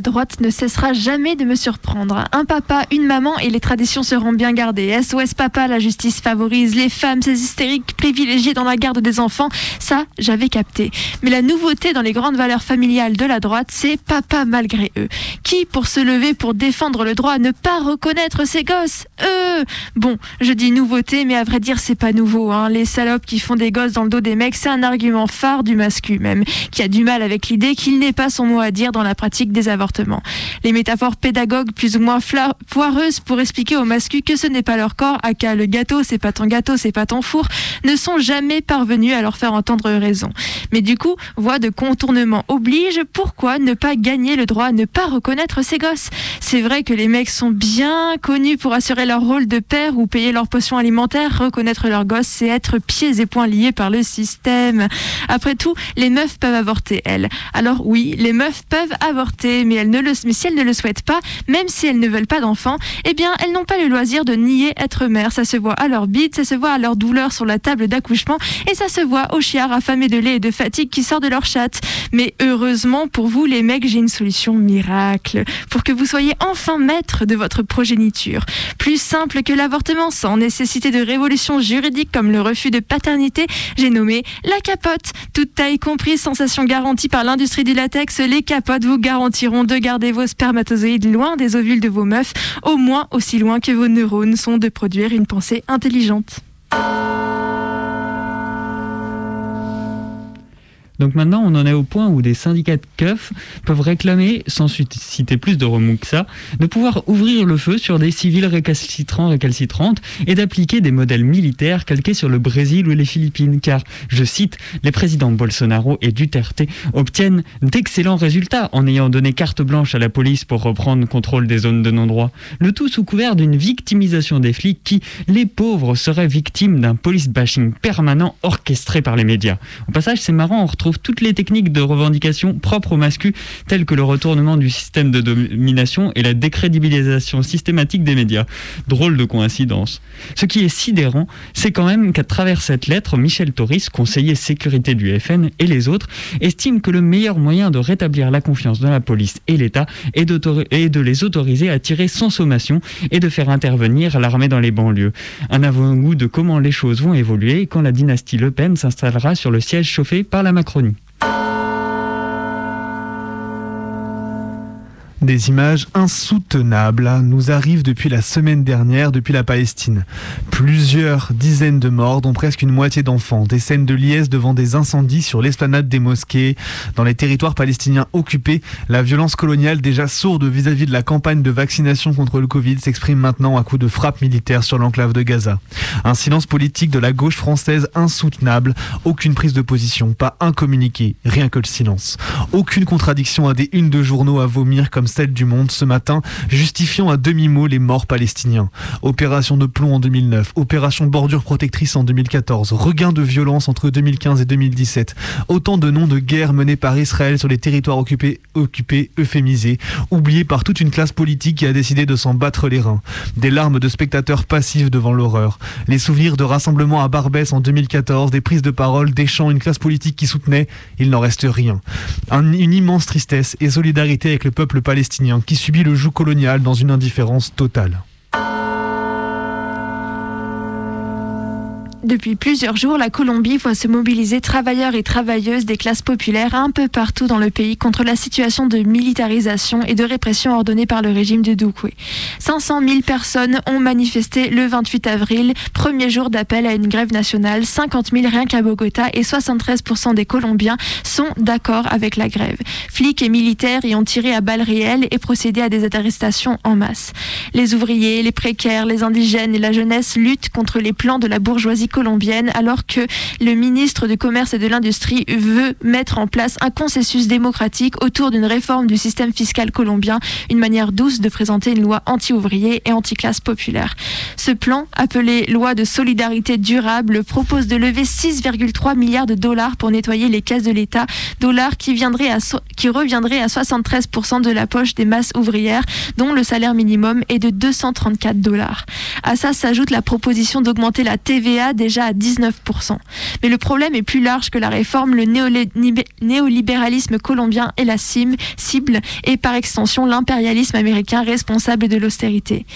Droite ne cessera jamais de me surprendre. Un papa, une maman et les traditions seront bien gardées. SOS papa, la justice favorise les femmes, ces hystériques privilégiées dans la garde des enfants. Ça, j'avais capté. Mais la nouveauté dans les grandes valeurs familiales de la droite, c'est papa malgré eux. Qui pour se lever pour défendre le droit à ne pas reconnaître ses gosses? Eux Bon, je dis nouveauté, mais à vrai dire, c'est pas nouveau. Hein. Les salopes qui font des gosses dans le dos des mecs, c'est un argument phare du mascu même, qui a du mal avec l'idée qu'il n'est pas son mot à dire dans la pratique des avortements. Les métaphores pédagogues plus ou moins foireuses pour expliquer aux mascus que ce n'est pas leur corps, aka le gâteau, c'est pas ton gâteau, c'est pas ton four, ne sont jamais parvenus à leur faire entendre raison. Mais du coup, voie de contournement oblige, pourquoi ne pas gagner le droit à ne pas reconnaître ses gosses? C'est vrai que les mecs sont bien connus pour assurer leur rôle de père ou payer leurs potions alimentaires, reconnaître leurs gosses, c'est être pieds et poings liés par le système. Après tout, les meufs peuvent avorter, elles. Alors oui, les meufs peuvent avorter, mais, elles ne le, si elles ne le souhaitent pas, même si elles ne veulent pas d'enfants, eh bien, elles n'ont pas le loisir de nier être mères. Ça se voit à leur bite, ça se voit à leur douleur sur la table d'accouchement, et ça se voit aux chiards affamés de lait et de fatigue qui sortent de leur chatte. Mais heureusement pour vous, les mecs, j'ai une solution miracle pour que vous soyez enfin maître de votre progéniture. Plus simple que l'avortement, sans nécessité de révolution juridique comme le refus de paternité, j'ai nommé la capote. Toute taille comprise, sensation garantie par l'industrie du latex, les capotes vous garantiront de garder vos spermatozoïdes loin des ovules de vos meufs, au moins aussi loin que vos neurones sont de produire une pensée intelligente. Donc maintenant, on en est au point où des syndicats de keufs peuvent réclamer, sans susciter plus de remous que ça, de pouvoir ouvrir le feu sur des civils récalcitrants, récalcitrantes et d'appliquer des modèles militaires calqués sur le Brésil ou les Philippines. Car, je cite, les présidents Bolsonaro et Duterte obtiennent d'excellents résultats en ayant donné carte blanche à la police pour reprendre contrôle des zones de non-droit. Le tout sous couvert d'une victimisation des flics qui, les pauvres, seraient victimes d'un police bashing permanent orchestré par les médias. Au passage, c'est marrant, on retrouve toutes les techniques de revendication propres aux masculins, telles que le retournement du système de domination et la décrédibilisation systématique des médias. Drôle de coïncidence. Ce qui est sidérant, c'est quand même qu'à travers cette lettre, Michel Toris, conseiller sécurité du FN, et les autres, estiment que le meilleur moyen de rétablir la confiance dans la police et l'État est, de les autoriser à tirer sans sommation et de faire intervenir l'armée dans les banlieues. Un avant-goût de comment les choses vont évoluer quand la dynastie Le Pen s'installera sur le siège chauffé par la Macronie. Кухонь. Des images insoutenables nous arrivent depuis la semaine dernière, depuis la Palestine. Plusieurs dizaines de morts, dont presque une moitié d'enfants. Des scènes de liesse devant des incendies sur l'esplanade des mosquées. Dans les territoires palestiniens occupés, la violence coloniale déjà sourde vis-à-vis de la campagne de vaccination contre le Covid s'exprime maintenant à coups de frappes militaires sur l'enclave de Gaza. Un silence politique de la gauche française insoutenable. Aucune prise de position, pas un communiqué, rien que le silence. Aucune contradiction à des unes de journaux à vomir comme celle du Monde ce matin, justifiant à demi-mot les morts palestiniens. Opération de plomb en 2009, opération bordure protectrice en 2014, regain de violence entre 2015 et 2017. Autant de noms de guerre menés par Israël sur les territoires occupés, occupés, euphémisés, oubliés par toute une classe politique qui a décidé de s'en battre les reins. Des larmes de spectateurs passifs devant l'horreur. Les souvenirs de rassemblements à Barbès en 2014, des prises de parole, des chants, une classe politique qui soutenait, il n'en reste rien. Un- une immense tristesse et solidarité avec le peuple palestinien qui subit le joug colonial dans une indifférence totale. Depuis plusieurs jours, la Colombie voit se mobiliser travailleurs et travailleuses des classes populaires un peu partout dans le pays contre la situation de militarisation et de répression ordonnée par le régime de Duque. 500 000 personnes ont manifesté le 28 avril, premier jour d'appel à une grève nationale, 50 000 rien qu'à Bogota et 73% des Colombiens sont d'accord avec la grève. Flics et militaires y ont tiré à balles réelles et procédé à des arrestations en masse. Les ouvriers, les précaires, les indigènes et la jeunesse luttent contre les plans de la bourgeoisie alors que le ministre du Commerce et de l'Industrie veut mettre en place un consensus démocratique autour d'une réforme du système fiscal colombien, une manière douce de présenter une loi anti-ouvrier et anti-classe populaire. Ce plan, appelé loi de solidarité durable, propose de lever 6,3 milliards de dollars pour nettoyer les caisses de l'État, dollars qui, qui reviendraient à 73% de la poche des masses ouvrières, dont le salaire minimum est de 234 dollars. À ça s'ajoute la proposition d'augmenter la TVA déjà à 19%. Mais le problème est plus large que la réforme. Le néolibéralisme colombien est la cible et par extension l'impérialisme américain responsable de l'austérité.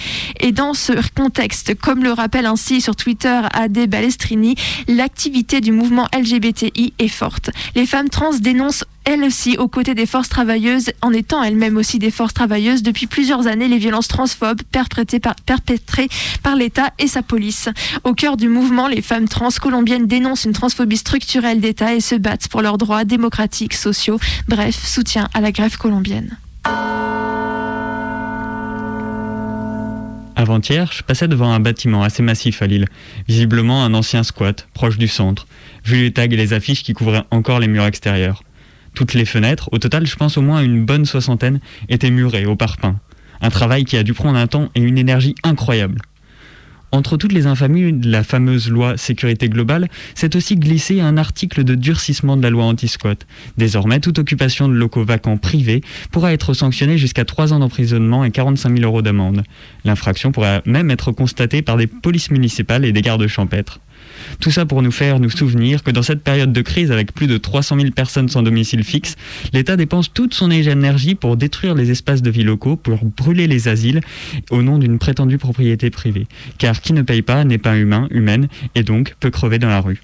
Et dans ce contexte, comme le rappelle ainsi sur Twitter Ade Balestrini, l'activité du mouvement LGBTI est forte. Les femmes trans dénoncent elles aussi aux côtés des forces travailleuses, en étant elles-mêmes aussi des forces travailleuses depuis plusieurs années, les violences transphobes perpétrées par, perpétrées par l'État et sa police. Au cœur du mouvement, les femmes trans colombiennes dénoncent une transphobie structurelle d'État et se battent pour leurs droits démocratiques, sociaux, bref, soutien à la grève colombienne. Avant-hier, je passais devant un bâtiment assez massif à Lille, visiblement un ancien squat, proche du centre, vu les tags et les affiches qui couvraient encore les murs extérieurs. Toutes les fenêtres, au total je pense au moins une bonne soixantaine, étaient murées au parpaing. Un travail qui a dû prendre un temps et une énergie incroyables. Entre toutes les infamies la fameuse loi sécurité globale, c'est aussi glissé un article de durcissement de la loi anti-squat. Désormais, toute occupation de locaux vacants privés pourra être sanctionnée jusqu'à 3 ans d'emprisonnement et 45 000 euros d'amende. L'infraction pourra même être constatée par des polices municipales et des gardes champêtres. Tout ça pour nous faire nous souvenir que dans cette période de crise avec plus de 300 000 personnes sans domicile fixe, l'État dépense toute son énergie pour détruire les espaces de vie locaux, pour brûler les asiles au nom d'une prétendue propriété privée. Car qui ne paye pas n'est pas humain, humaine, et donc peut crever dans la rue.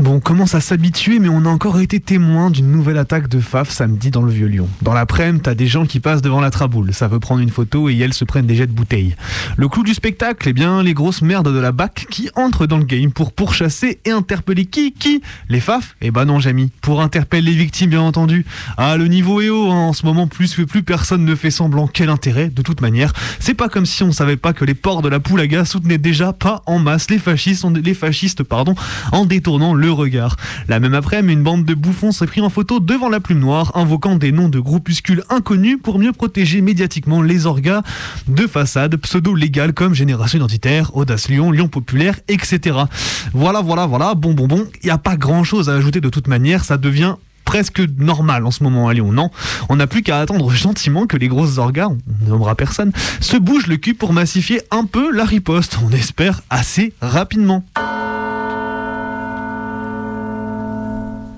Bon, on commence à s'habituer, mais on a encore été témoin d'une nouvelle attaque de FAF samedi dans le Vieux-Lyon. Dans l'après-midi, t'as des gens qui passent devant la traboule. Ça veut prendre une photo et elles se prennent des jets de bouteilles. Le clou du spectacle, eh bien, les grosses merdes de la BAC qui entrent dans le game pour pourchasser et interpeller qui Qui? Les FAF Eh ben non, Jamy. Pour interpeller les victimes, bien entendu. Ah, le niveau est haut, hein. en ce moment, plus que plus personne ne fait semblant. Quel intérêt? De toute manière, c'est pas comme si on savait pas que les ports de la Poulaga soutenaient déjà pas en masse les fascistes, les fascistes pardon, en détournant le regard. La même après-midi, une bande de bouffons s'est pris en photo devant la plume noire, invoquant des noms de groupuscules inconnus pour mieux protéger médiatiquement les orgas de façades pseudo-légales comme Génération Identitaire, Audace Lyon, Lyon Populaire, etc. Voilà, voilà, voilà, bon, bon, bon, il n'y a pas grand-chose à ajouter de toute manière, ça devient presque normal en ce moment à Lyon. Non, on n'a plus qu'à attendre gentiment que les grosses orgas, on ne nommera personne, se bougent le cul pour massifier un peu la riposte. On espère assez rapidement.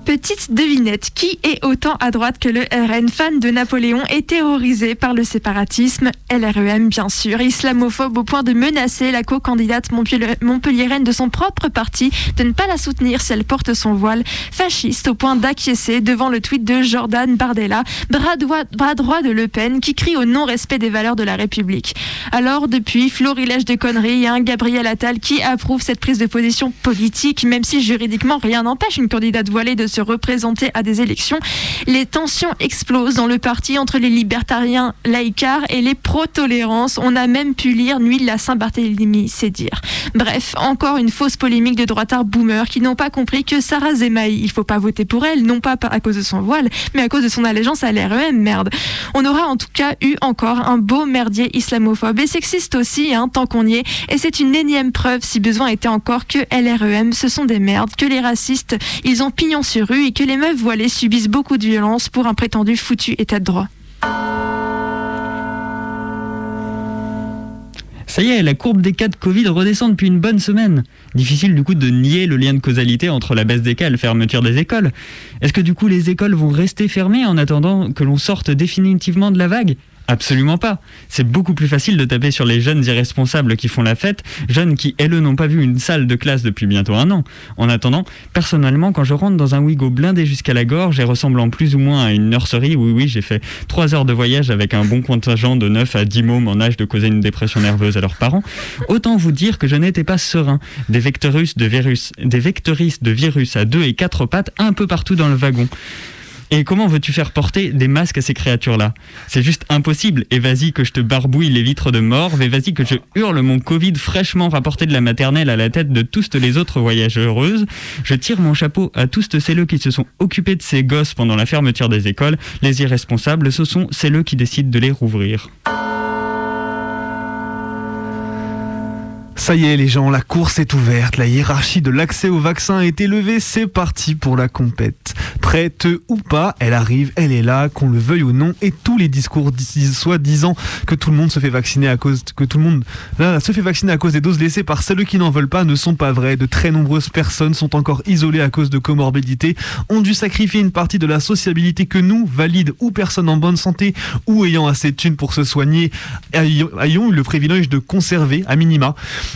Petite devinette, qui est autant à droite que le RN, fan de Napoléon et terrorisé par le séparatisme. LREM bien sûr, islamophobe au point de menacer la co-candidate montpelliéraine de son propre parti de ne pas la soutenir si elle porte son voile, fasciste au point d'acquiescer devant le tweet de Jordan Bardella, bras droit, de Le Pen, qui crie au non-respect des valeurs de la République. Alors depuis, florilège de conneries, un Gabriel Attal qui approuve cette prise de position politique, même si juridiquement rien n'empêche une candidate voilée de se représenter à des élections. Les tensions explosent dans le parti entre les libertariens laïcards et les pro-tolérances. On a même pu lire Nuit de la Saint-Barthélemy, c'est dire. Bref, encore une fausse polémique de droitards boomers qui n'ont pas compris que Sarah Zemaï, il faut pas voter pour elle, non pas à cause de son voile, mais à cause de son allégeance à l'REM, merde. On aura en tout cas eu encore un beau merdier islamophobe et sexiste aussi, hein, tant qu'on y est. Et c'est une énième preuve, si besoin était encore, que LREM, ce sont des merdes, que les racistes, ils ont pignon sur et que les meufs voilées subissent beaucoup de violence pour un prétendu foutu état de droit. Ça y est, la courbe des cas de Covid redescend depuis une bonne semaine. Difficile du coup de nier le lien de causalité entre la baisse des cas et la fermeture des écoles. Est-ce que du coup les écoles vont rester fermées en attendant que l'on sorte définitivement de la vague? Absolument pas. C'est beaucoup plus facile de taper sur les jeunes irresponsables qui font la fête, jeunes qui, elles, n'ont pas vu une salle de classe depuis bientôt un an. En attendant, personnellement, quand je rentre dans un Wigo blindé jusqu'à la gorge et ressemblant plus ou moins à une nurserie, oui, oui, j'ai fait trois heures de voyage avec un bon contingent de 9 à 10 mômes en âge de causer une dépression nerveuse à leurs parents, autant vous dire que je n'étais pas serein. Des vectorus de virus, des vectoristes de virus à deux et quatre pattes un peu partout dans le wagon. Et comment veux-tu faire porter des masques à ces créatures-là? C'est juste impossible. Et vas-y que je te barbouille les vitres de mort, et vas-y que je hurle mon Covid fraîchement rapporté de la maternelle à la tête de toutes les autres voyageuses. Je tire mon chapeau à tous ceux qui se sont occupés de ces gosses pendant la fermeture des écoles. Les irresponsables, ce sont ceux qui décident de les rouvrir. Ça y est les gens, la course est ouverte, la hiérarchie de l'accès au vaccin a été levée, c'est parti pour la compète. Prête ou pas, elle arrive, elle est là, qu'on le veuille ou non, et tous les discours soit disant que tout le monde se fait vacciner à cause que tout le monde se fait vacciner à cause des doses laissées par celles qui n'en veulent pas ne sont pas vrais. De très nombreuses personnes sont encore isolées à cause de comorbidités, ont dû sacrifier une partie de la sociabilité que nous, valides ou personnes en bonne santé ou ayant assez de thunes pour se soigner, ayons eu le privilège de conserver à minima.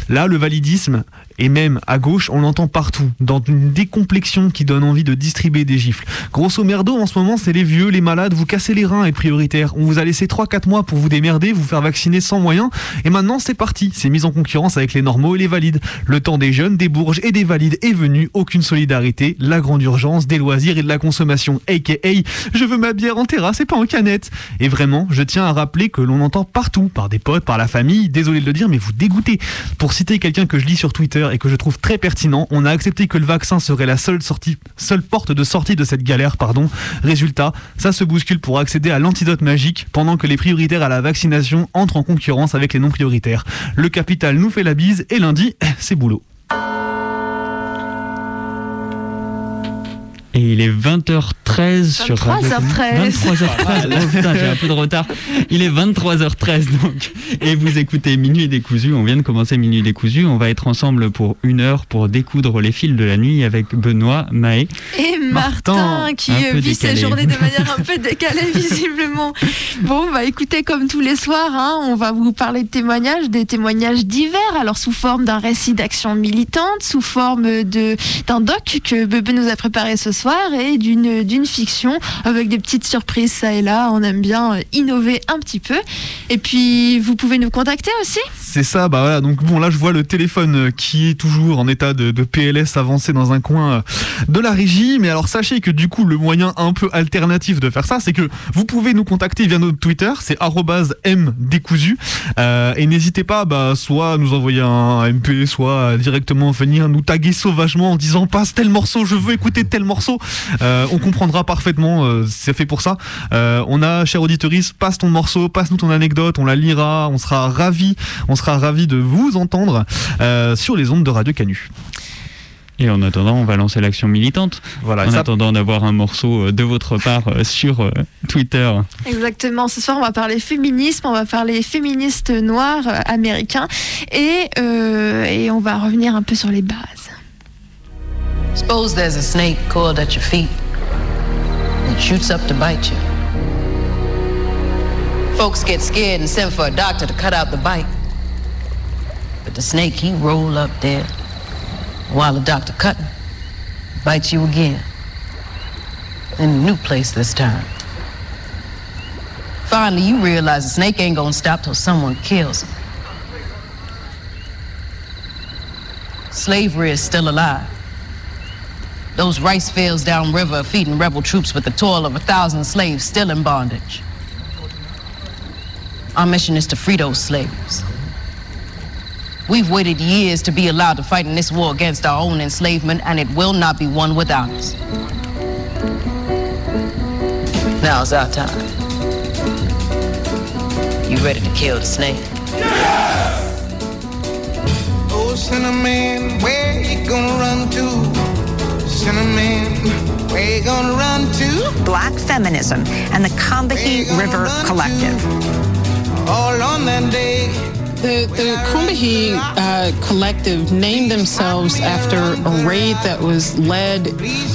Là, le validisme et même à gauche, on l'entend partout, dans une décomplexion qui donne envie de distribuer des gifles. Grosso merdo, en ce moment, c'est les vieux, les malades, vous cassez les reins est prioritaire. On vous a laissé 3-4 mois pour vous démerder, vous faire vacciner sans moyens, et maintenant c'est parti, c'est mise en concurrence avec les normaux et les valides. Le temps des jeunes, des bourges et des valides est venu, aucune solidarité, la grande urgence, des loisirs et de la consommation, aka je veux ma bière en terrasse et pas en canette. Et vraiment, je tiens à rappeler que l'on entend partout, par des potes, par la famille, désolé de le dire, mais vous dégoûtez. Pour citer quelqu'un que je lis sur Twitter et que je trouve très pertinent. On a accepté que le vaccin serait la seule, sortie, seule porte de sortie de cette galère. Pardon. Résultat, ça se bouscule pour accéder à l'antidote magique pendant que les prioritaires à la vaccination entrent en concurrence avec les non prioritaires. Le capital nous fait la bise et lundi, c'est boulot. Et il est 20h13 sur 23h13. 23h13. Oh putain, j'ai un peu de retard. Il est 23h13 donc. Et vous écoutez Minuit décousu. On vient de commencer Minuit décousu. On va être ensemble pour une heure pour découdre les fils de la nuit avec Benoît, Maë. Et Martin, qui vit ses journées de manière un peu décalée visiblement. Bon, bah écoutez, comme tous les soirs, hein, on va vous parler de témoignages, des témoignages divers. Alors sous forme d'un récit d'action militante, sous forme d'un doc que Bebe nous a préparé ce soir et d'une, fiction avec des petites surprises ça et là. On aime bien euh, innover un petit peu. Et puis, vous pouvez nous contacter aussi C'est ça, bah voilà. Donc, bon, là, je vois le téléphone euh, qui est toujours en état de, PLS avancé dans un coin euh, de la régie. Mais alors, sachez que du coup, le moyen un peu alternatif de faire ça, c'est que vous pouvez nous contacter via notre Twitter, c'est mdécousu. Euh, et n'hésitez pas, bah, soit nous envoyer un MP, soit directement venir nous taguer sauvagement en disant passe tel morceau, je veux écouter tel morceau euh, on comprendra parfaitement, euh, c'est fait pour ça. Euh, on a, cher auditeuriste, passe ton morceau, passe-nous ton anecdote, on la lira, on sera ravi, on sera ravi de vous entendre sur les ondes de Radio Canu. Et en attendant, on va lancer l'action militante. Voilà, en attendant d'avoir un morceau de votre part sur Twitter. Exactement. Ce soir, on va parler féminisme, on va parler féministes noirs américains et, et on va revenir un peu sur les bases. Suppose there's a snake coiled at your feet. It shoots up to bite you. Folks get scared and send for a doctor to cut out the bite. But the snake, he roll up there. While the doctor cutting, bites you again. In a new place this time. Finally, you realize the snake ain't gonna stop till someone kills him. Slavery is still alive. Those rice fields downriver feeding rebel troops with the toil of a thousand slaves still in bondage. Our mission is to free those slaves. We've waited years to be allowed to fight in this war against our own enslavement, and it will not be won without us. Now's our time. You ready to kill the snake? Yeah! Oh, cinnamon, where you gonna run to? Cinnamon, where you gonna run to? Black Feminism and the Combahee River Collective. All on that day. The, the Combahee uh, Collective named themselves after a raid that was led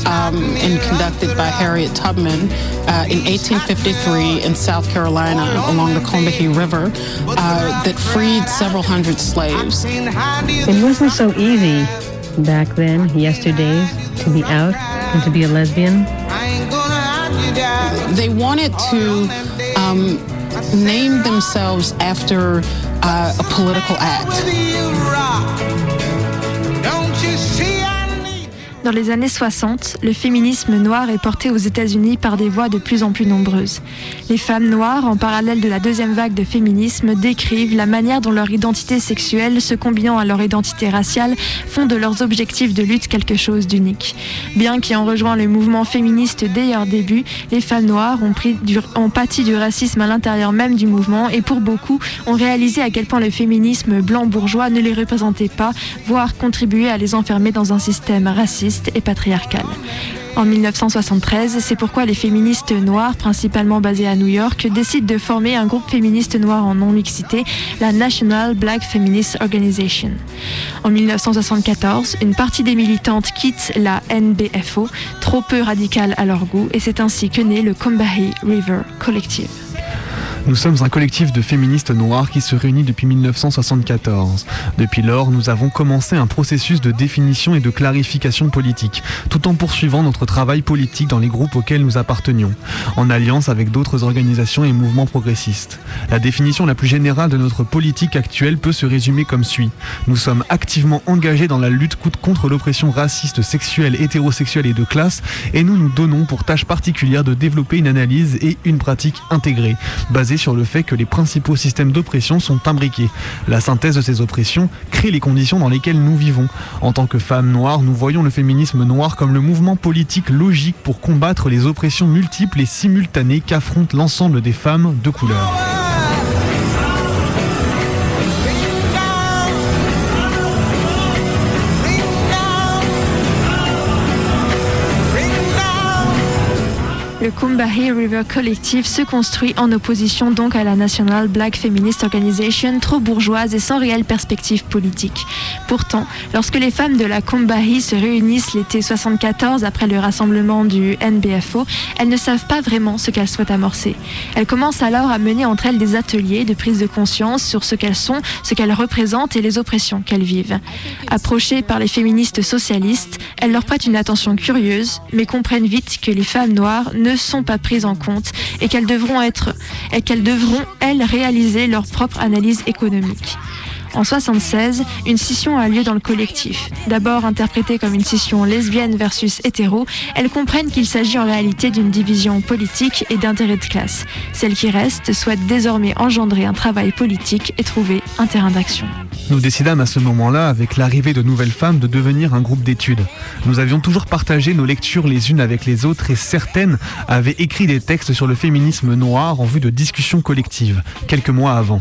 um, and conducted by Harriet Tubman uh, in 1853 in South Carolina along the Combahee River uh, that freed several hundred slaves. It wasn't so easy back then, yesterdays, to be out and to be a lesbian. They wanted to um, name themselves after uh, a political act. Dans les années 60, le féminisme noir est porté aux États-Unis par des voix de plus en plus nombreuses. Les femmes noires, en parallèle de la deuxième vague de féminisme, décrivent la manière dont leur identité sexuelle, se combinant à leur identité raciale, font de leurs objectifs de lutte quelque chose d'unique. Bien qu'ayant rejoint le mouvement féministe dès leur début, les femmes noires ont, pris ont pâti du racisme à l'intérieur même du mouvement et pour beaucoup ont réalisé à quel point le féminisme blanc bourgeois ne les représentait pas, voire contribuait à les enfermer dans un système raciste et patriarcal. En 1973, c'est pourquoi les féministes noires, principalement basées à New York, décident de former un groupe féministe noir en non-mixité, la National Black Feminist Organization. En 1974, une partie des militantes quitte la NBFO, trop peu radicale à leur goût, et c'est ainsi que naît le Combahee River Collective. Nous sommes un collectif de féministes noires qui se réunit depuis 1974. Depuis lors, nous avons commencé un processus de définition et de clarification politique, tout en poursuivant notre travail politique dans les groupes auxquels nous appartenions, en alliance avec d'autres organisations et mouvements progressistes. La définition la plus générale de notre politique actuelle peut se résumer comme suit. Nous sommes activement engagés dans la lutte contre l'oppression raciste, sexuelle, hétérosexuelle et de classe, et nous nous donnons pour tâche particulière de développer une analyse et une pratique intégrée, basée sur le fait que les principaux systèmes d'oppression sont imbriqués. La synthèse de ces oppressions crée les conditions dans lesquelles nous vivons. En tant que femmes noires, nous voyons le féminisme noir comme le mouvement politique logique pour combattre les oppressions multiples et simultanées qu'affrontent l'ensemble des femmes de couleur. Le Combahee River Collective se construit en opposition donc à la National Black Feminist Organization, trop bourgeoise et sans réelle perspective politique. Pourtant, lorsque les femmes de la Combahee se réunissent l'été 74 après le rassemblement du NBFO, elles ne savent pas vraiment ce qu'elles souhaitent amorcer. Elles commencent alors à mener entre elles des ateliers de prise de conscience sur ce qu'elles sont, ce qu'elles représentent et les oppressions qu'elles vivent. Approchées par les féministes socialistes, elles leur prêtent une attention curieuse, mais comprennent vite que les femmes noires ne sont pas prises en compte et qu'elles devront être et qu'elles devront elles réaliser leur propre analyse économique. En 76, une scission a lieu dans le collectif. D'abord interprétée comme une scission lesbienne versus hétéro, elles comprennent qu'il s'agit en réalité d'une division politique et d'intérêt de classe. Celles qui restent souhaitent désormais engendrer un travail politique et trouver un terrain d'action. Nous décidâmes à ce moment-là, avec l'arrivée de nouvelles femmes, de devenir un groupe d'études. Nous avions toujours partagé nos lectures les unes avec les autres et certaines avaient écrit des textes sur le féminisme noir en vue de discussions collectives, quelques mois avant.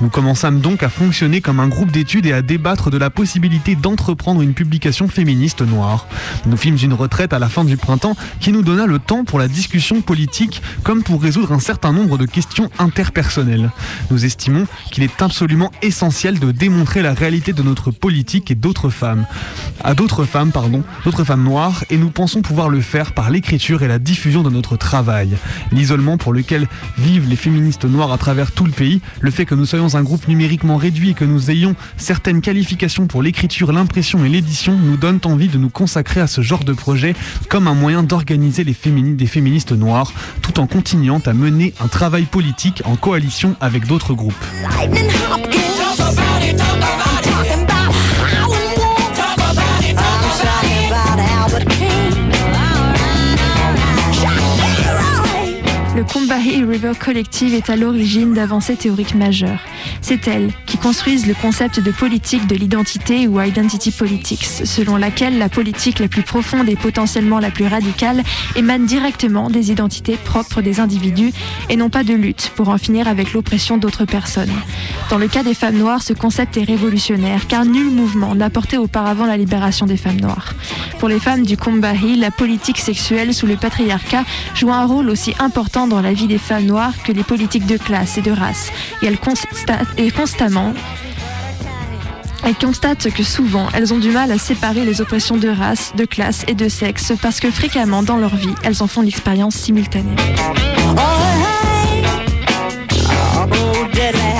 Nous commençâmes donc à fonctionner comme un groupe d'études et à débattre de la possibilité d'entreprendre une publication féministe noire. Nous fîmes une retraite à la fin du printemps qui nous donna le temps pour la discussion politique comme pour résoudre un certain nombre de questions interpersonnelles. Nous estimons qu'il est absolument essentiel de démontrer la réalité de notre politique et d'autres femmes, à d'autres femmes, pardon, d'autres femmes noires, et nous pensons pouvoir le faire par l'écriture et la diffusion de notre travail. L'isolement pour lequel vivent les féministes noires à travers tout le pays, le fait que nous soyons un groupe numériquement réduit et que nous ayons certaines qualifications pour l'écriture, l'impression et l'édition nous donnent envie de nous consacrer à ce genre de projet comme un moyen d'organiser les fémini- des féministes noires, tout en continuant à mener un travail politique en coalition avec d'autres groupes. Combahee River Collective est à l'origine d'avancées théoriques majeures. C'est elles qui construisent le concept de politique de l'identité ou identity politics, selon laquelle la politique la plus profonde et potentiellement la plus radicale émane directement des identités propres des individus et non pas de lutte pour en finir avec l'oppression d'autres personnes. Dans le cas des femmes noires, ce concept est révolutionnaire car nul mouvement n'a porté auparavant la libération des femmes noires. Pour les femmes du Combahee, la politique sexuelle sous le patriarcat joue un rôle aussi important dans la vie des femmes noires que les politiques de classe et de race. Et et constamment Elle constate que souvent, elles ont du mal à séparer les oppressions de race, de classe et de sexe parce que fréquemment dans leur vie, elles en font l'expérience simultanée. Uh,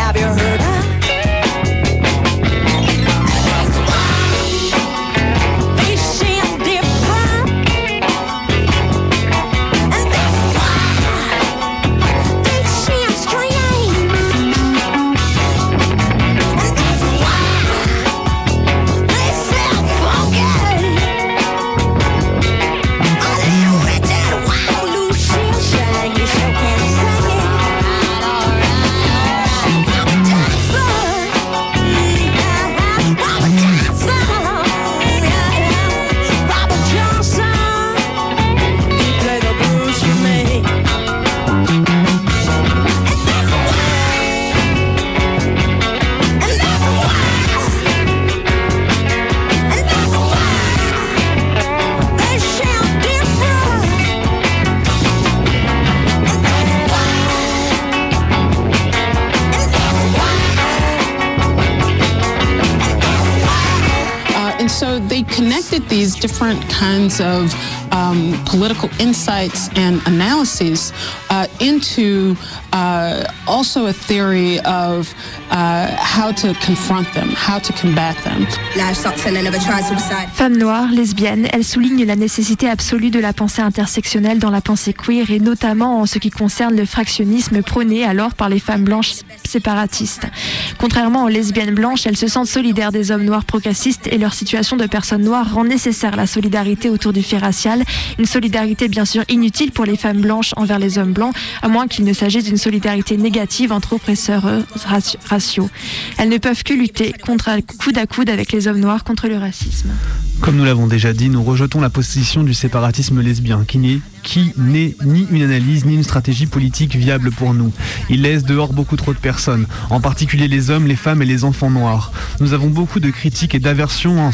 different kinds of um, political insights and analyses uh, into uh, also a theory of uh, how to confront them, how to combat them. Life sucks and I never tried suicide. Femme noire, lesbienne, elle souligne la nécessité absolue de la pensée intersectionnelle dans la pensée queer et notamment en ce qui concerne le fractionnisme prôné alors par les femmes blanches séparatistes. Contrairement aux lesbiennes blanches, elles se sentent solidaires des hommes noirs progressistes et leur situation de personnes noires rend nécessaire la solidarité autour du fait racial, une solidarité bien sûr inutile pour les femmes blanches envers les hommes blancs, à moins qu'il ne s'agisse d'une solidarité négative entre oppresseurs euh, raci- Elles ne peuvent que lutter contre, coude à coude avec les hommes noirs contre le racisme. Comme nous l'avons déjà dit, nous rejetons la position du séparatisme lesbien, qui n'est qui n'est ni une analyse ni une stratégie politique viable pour nous. Il laisse dehors beaucoup trop de personnes, en particulier les hommes, les femmes et les enfants noirs. Nous avons beaucoup de critiques et d'aversion en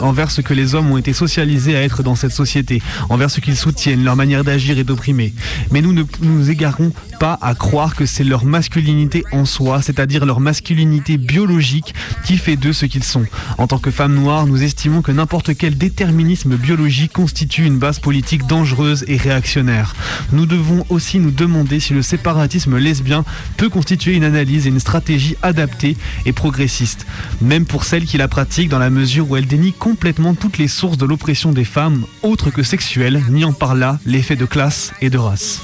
envers ce que les hommes ont été socialisés à être dans cette société, envers ce qu'ils soutiennent, leur manière d'agir et d'opprimer. Mais nous ne nous égarons pas à croire que c'est leur masculinité en soi, c'est-à-dire leur masculinité biologique, qui fait d'eux ce qu'ils sont. En tant que femmes noires, nous estimons que n'importe quel déterminisme biologique constitue une base politique dangereuse et réactionnaire. Nous devons aussi nous demander si le séparatisme lesbien peut constituer une analyse et une stratégie adaptée et progressiste, même pour celles qui la pratiquent dans la mesure où elle dénie complètement toutes les sources de l'oppression des femmes, autres que sexuelles, niant par là l'effet de classe et de race.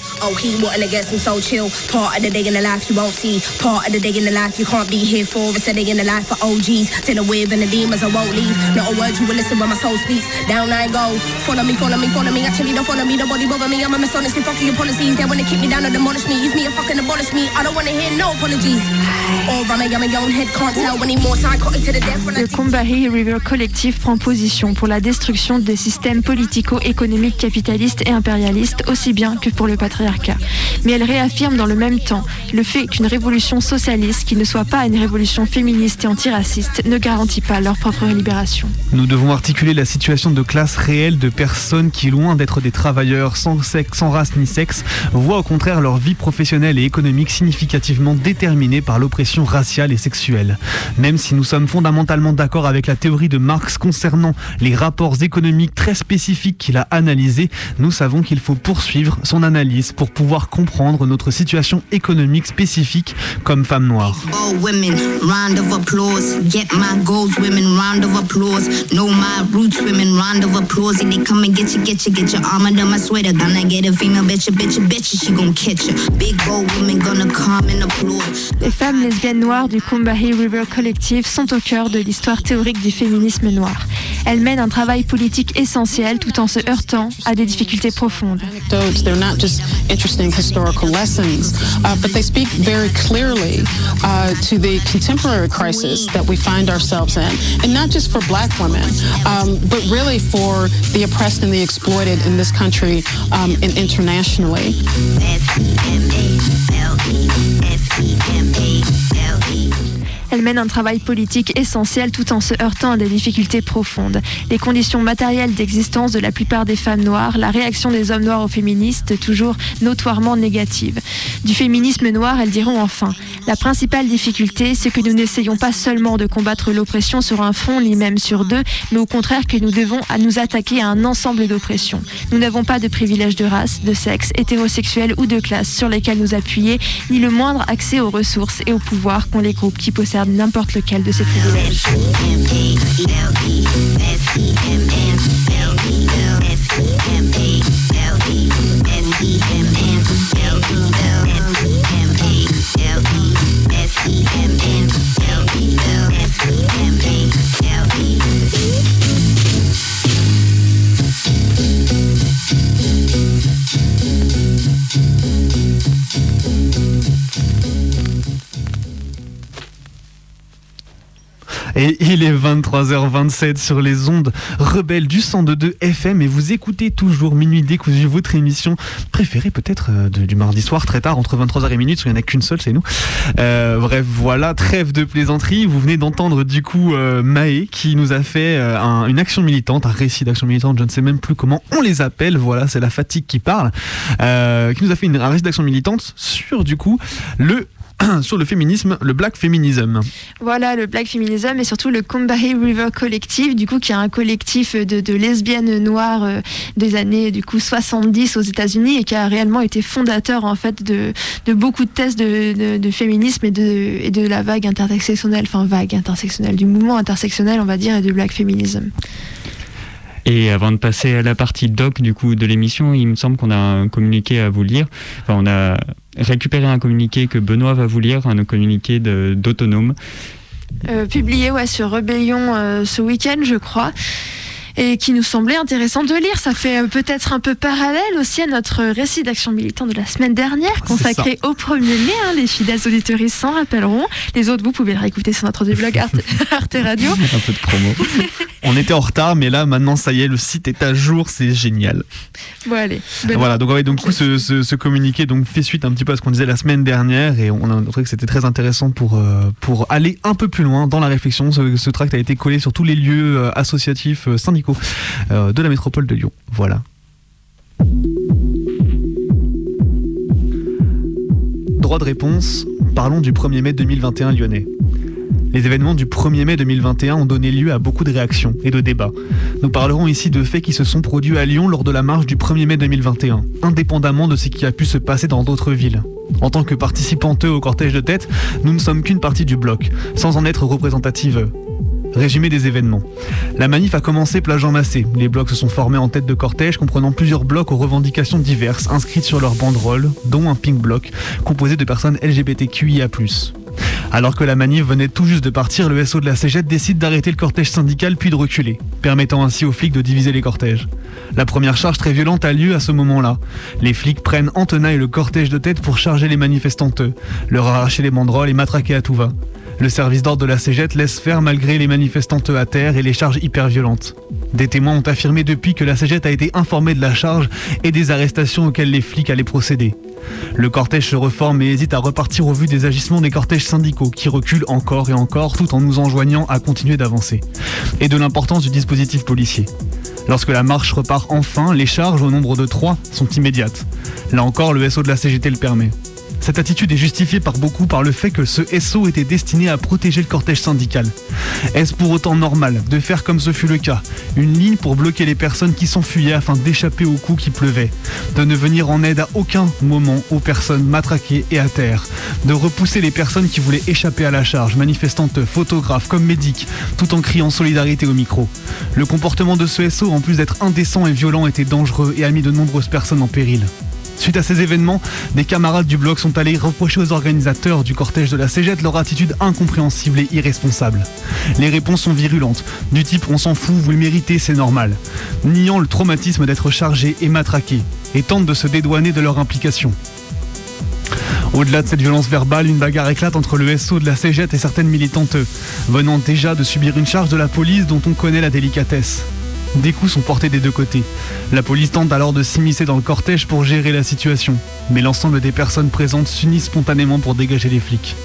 My soul speaks. Down I go. Follow me, follow me, follow me. Actually, don't follow me. Nobody bother me. I'm a dishonest and fucking your policies. They wanna keep me down and demolish me. Use me and fucking abolish me. I don't wanna hear no apologies. Head. Can't tell anymore. Psychotic to the death when I Le Combahee River Collective prend position pour la destruction des systèmes politico-économiques capitalistes et impérialistes, aussi bien que pour le patriarcat. Mais elle réaffirme dans le même temps le fait qu'une révolution socialiste, qui ne soit pas une révolution féministe et antiraciste, ne garantit pas leur propre libération. Nous devons articuler la situation de classe réelle de personnes qui, loin d'être des travailleurs sans sexe, sans race ni sexe, voient au contraire leur vie professionnelle et économique significativement déterminée par l'oppression raciale et sexuelle. Même si nous sommes fondamentalement d'accord avec la théorie de Marx concernant les rapports économiques très spécifiques qu'il a analysés, nous savons qu'il faut poursuivre son analyse pour pouvoir comprendre notre situation économique spécifique comme femme noire. Roots, women, round of applause. If they come and get you, get you, get your arm under my sweater. Gonna get a female, bitch, a bitch, a bitch, she gon' catch you. Big old women gonna come and applaud. Les femmes lesbiennes noires du Combahee River Collective sont au cœur de l'histoire théorique du féminisme noir. Elles mènent un travail politique essentiel tout en se heurtant à des difficultés profondes. They're not just interesting historical lessons, uh, but they speak very clearly uh, to the contemporary crisis that we find ourselves in, and not just for Black women, um, but really for the oppressed and the exploited in this country um, internationally. Elles mènent un travail politique essentiel tout en se heurtant à des difficultés profondes. Les conditions matérielles d'existence de la plupart des femmes noires, la réaction des hommes noirs aux féministes, toujours notoirement négative. Du féminisme noir, elles diront enfin La principale difficulté, c'est que nous n'essayons pas seulement de combattre l'oppression sur un front ni même sur deux, mais au contraire que nous devons à nous attaquer à un ensemble d'oppressions. Nous n'avons pas de privilèges de race, de sexe, hétérosexuel ou de classe sur lesquels nous appuyer, ni le moindre accès aux ressources et au pouvoir qu'ont les groupes qui possèdent n'importe lequel de ces privilèges. Et il est 23h27 sur les ondes rebelles du 102.2 FM et vous écoutez toujours Minuit Décousu, votre émission préférée peut-être euh, du mardi soir très tard entre 23h et minuit, parce qu'il n'y en a qu'une seule, c'est nous. Euh, bref, voilà, trêve de plaisanterie. Vous venez d'entendre du coup euh, Maë qui nous a fait euh, un- une action militante, un récit d'action militante, je ne sais même plus comment on les appelle, voilà, c'est la fatigue qui parle, euh, qui nous a fait un récit d'action militante sur du coup le sur le féminisme, le black féminisme. Voilà, le Black Feminism et surtout le Combahee River Collective, du coup, qui est un collectif de, de lesbiennes noires euh, des années du coup 70 aux États-Unis et qui a réellement été fondateur en fait de, de beaucoup de thèses de, de- de féminisme et de, et de la vague intersectionnelle, enfin vague intersectionnelle, du mouvement intersectionnel, on va dire, et du Black Feminism. Et avant de passer à la partie doc du coup de l'émission, il me semble qu'on a un communiqué à vous lire. Enfin, on a récupéré un communiqué que Benoît va vous lire, un communiqué d'autonome. Euh, publié ouais, sur Rebellion euh, ce week-end, je crois. Et qui nous semblait intéressant de lire. Ça fait euh, peut-être un peu parallèle aussi à notre récit d'action militant de la semaine dernière, consacré au premier mai. hein, les fidèles auditeurs s'en rappelleront. Les autres, vous pouvez le réécouter sur notre blog Arte, Arte Radio. Un peu de promo. On était en retard, mais là maintenant ça y est, le site est à jour, c'est génial. Bon, allez. Benoît. Voilà, donc, ouais, donc ce, ce- ce communiqué donc, fait suite un petit peu à ce qu'on disait la semaine dernière et on a trouvé que c'était très intéressant pour, euh, pour aller un peu plus loin dans la réflexion. Ce, ce tract a été collé sur tous les lieux euh, associatifs syndicaux euh, de la métropole de Lyon. Voilà. Droit de réponse, parlons du 1er mai 2021 lyonnais. Les événements du 1er mai 2021 ont donné lieu à beaucoup de réactions et de débats. Nous parlerons ici de faits qui se sont produits à Lyon lors de la marche du 1er mai 2021, indépendamment de ce qui a pu se passer dans d'autres villes. En tant que participanteux au cortège de tête, nous ne sommes qu'une partie du bloc, sans en être représentative. Résumé des événements. La manif a commencé plage en massé. Les blocs se sont formés en tête de cortège, comprenant plusieurs blocs aux revendications diverses inscrites sur leur banderole, dont un pink bloc composé de personnes LGBTQIA+. Alors que la manif venait tout juste de partir, le SO de la CGT décide d'arrêter le cortège syndical puis de reculer, permettant ainsi aux flics de diviser les cortèges. La première charge très violente a lieu à ce moment-là. Les flics prennent en tenaille le cortège de tête pour charger les manifestantes, leur arracher les banderoles et matraquer à tout va. Le service d'ordre de la CGT laisse faire malgré les manifestantes à terre et les charges hyper violentes. Des témoins ont affirmé depuis que la CGT a été informée de la charge et des arrestations auxquelles les flics allaient procéder. Le cortège se reforme et hésite à repartir au vu des agissements des cortèges syndicaux qui reculent encore et encore tout en nous enjoignant à continuer d'avancer. Et de l'importance du dispositif policier. Lorsque la marche repart enfin, les charges au nombre de trois sont immédiates. Là encore, le SO de la CGT le permet. Cette attitude est justifiée par beaucoup par le fait que ce SO était destiné à protéger le cortège syndical. Est-ce pour autant normal de faire comme ce fut le cas, une ligne pour bloquer les personnes qui s'enfuyaient afin d'échapper aux coups qui pleuvaient, de ne venir en aide à aucun moment aux personnes matraquées et à terre, de repousser les personnes qui voulaient échapper à la charge, manifestantes, photographes comme médics, tout en criant solidarité au micro. Le comportement de ce SO, en plus d'être indécent et violent, était dangereux et a mis de nombreuses personnes en péril. Suite à ces événements, des camarades du bloc sont allés reprocher aux organisateurs du cortège de la CGT leur attitude incompréhensible et irresponsable. Les réponses sont virulentes, du type on s'en fout, vous le méritez, c'est normal, niant le traumatisme d'être chargé et matraqué, et tentent de se dédouaner de leur implication. Au-delà de cette violence verbale, une bagarre éclate entre le SO de la CGT et certaines militantes, venant déjà de subir une charge de la police dont on connaît la délicatesse. Des coups sont portés des deux côtés. La police tente alors de s'immiscer dans le cortège pour gérer la situation, mais l'ensemble des personnes présentes s'unissent spontanément pour dégager les flics.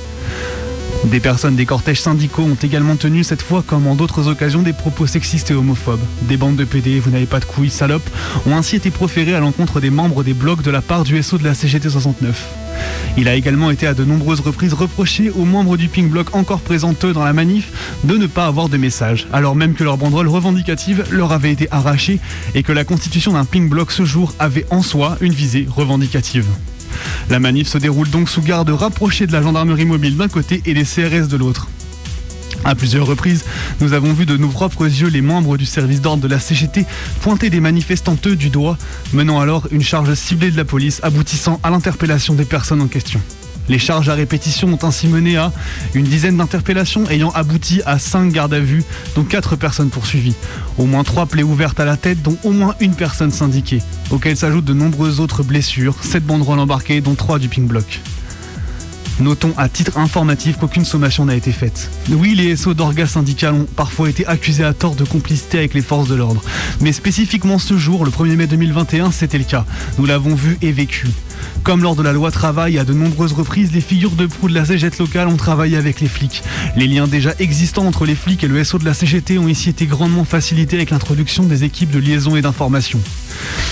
Des personnes des cortèges syndicaux ont également tenu cette fois comme en d'autres occasions des propos sexistes et homophobes. Des bandes de PD, vous n'avez pas de couilles, salopes, ont ainsi été proférées à l'encontre des membres des blocs de la part du SO de la CGT 69. Il a également été à de nombreuses reprises reproché aux membres du Pink Bloc encore présents eux dans la manif de ne pas avoir de message, alors même que leur banderole revendicative leur avait été arrachée et que la constitution d'un Pink Bloc ce jour avait en soi une visée revendicative. La manif se déroule donc sous garde rapprochée de la gendarmerie mobile d'un côté et des CRS de l'autre. À plusieurs reprises, nous avons vu de nos propres yeux les membres du service d'ordre de la CGT pointer des manifestanteux du doigt, menant alors une charge ciblée de la police aboutissant à l'interpellation des personnes en question. Les charges à répétition ont ainsi mené à une dizaine d'interpellations ayant abouti à 5 gardes à vue, dont 4 personnes poursuivies. Au moins 3 plaies ouvertes à la tête, dont au moins une personne syndiquée, auxquelles s'ajoutent de nombreuses autres blessures, 7 banderoles embarquées, dont 3 du Pink Block. Notons à titre informatif qu'aucune sommation n'a été faite. Oui, les SO d'orgas syndicales ont parfois été accusés à tort de complicité avec les forces de l'ordre. Mais spécifiquement ce jour, le 1er mai 2021, c'était le cas. Nous l'avons vu et vécu. Comme lors de la loi travail, à de nombreuses reprises, les figures de proue de la CGT locale ont travaillé avec les flics. Les liens déjà existants entre les flics et le SO de la CGT ont ici été grandement facilités avec l'introduction des équipes de liaison et d'information.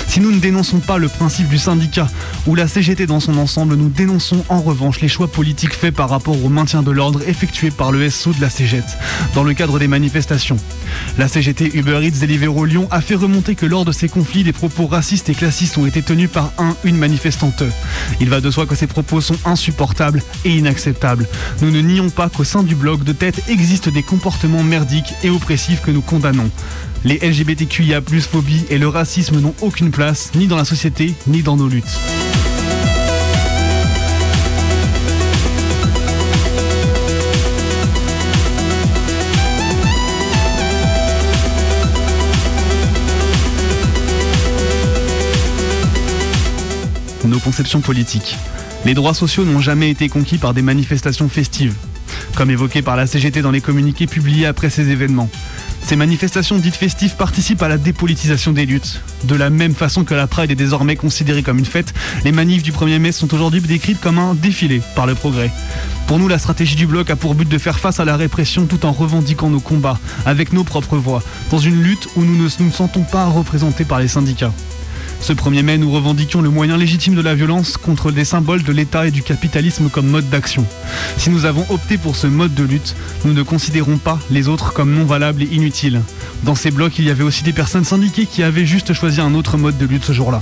Si nous ne dénonçons pas le principe du syndicat ou la CGT dans son ensemble, nous dénonçons en revanche les choix politiques faits par rapport au maintien de l'ordre effectué par le SO de la CGT dans le cadre des manifestations. La CGT Uber Eats Deliveroo Lyon a fait remonter que lors de ces conflits, des propos racistes et classistes ont été tenus par un, une manifestante. Il va de soi que ces propos sont insupportables et inacceptables. Nous ne nions pas qu'au sein du bloc de tête existent des comportements merdiques et oppressifs que nous condamnons. Les LGBTQIA+, phobie et le racisme n'ont aucune place, ni dans la société, ni dans nos luttes. Nos conceptions politiques. Les droits sociaux n'ont jamais été conquis par des manifestations festives, comme évoqué par la CGT dans les communiqués publiés après ces événements. Ces manifestations dites festives participent à la dépolitisation des luttes. De la même façon que la Pride est désormais considérée comme une fête, les manifs du 1er mai sont aujourd'hui décrites comme un défilé par le progrès. Pour nous, la stratégie du bloc a pour but de faire face à la répression tout en revendiquant nos combats, avec nos propres voix, dans une lutte où nous ne nous sentons pas représentés par les syndicats. Ce 1er mai, nous revendiquions le moyen légitime de la violence contre des symboles de l'État et du capitalisme comme mode d'action. Si nous avons opté pour ce mode de lutte, nous ne considérons pas les autres comme non valables et inutiles. Dans ces blocs, il y avait aussi des personnes syndiquées qui avaient juste choisi un autre mode de lutte ce jour-là.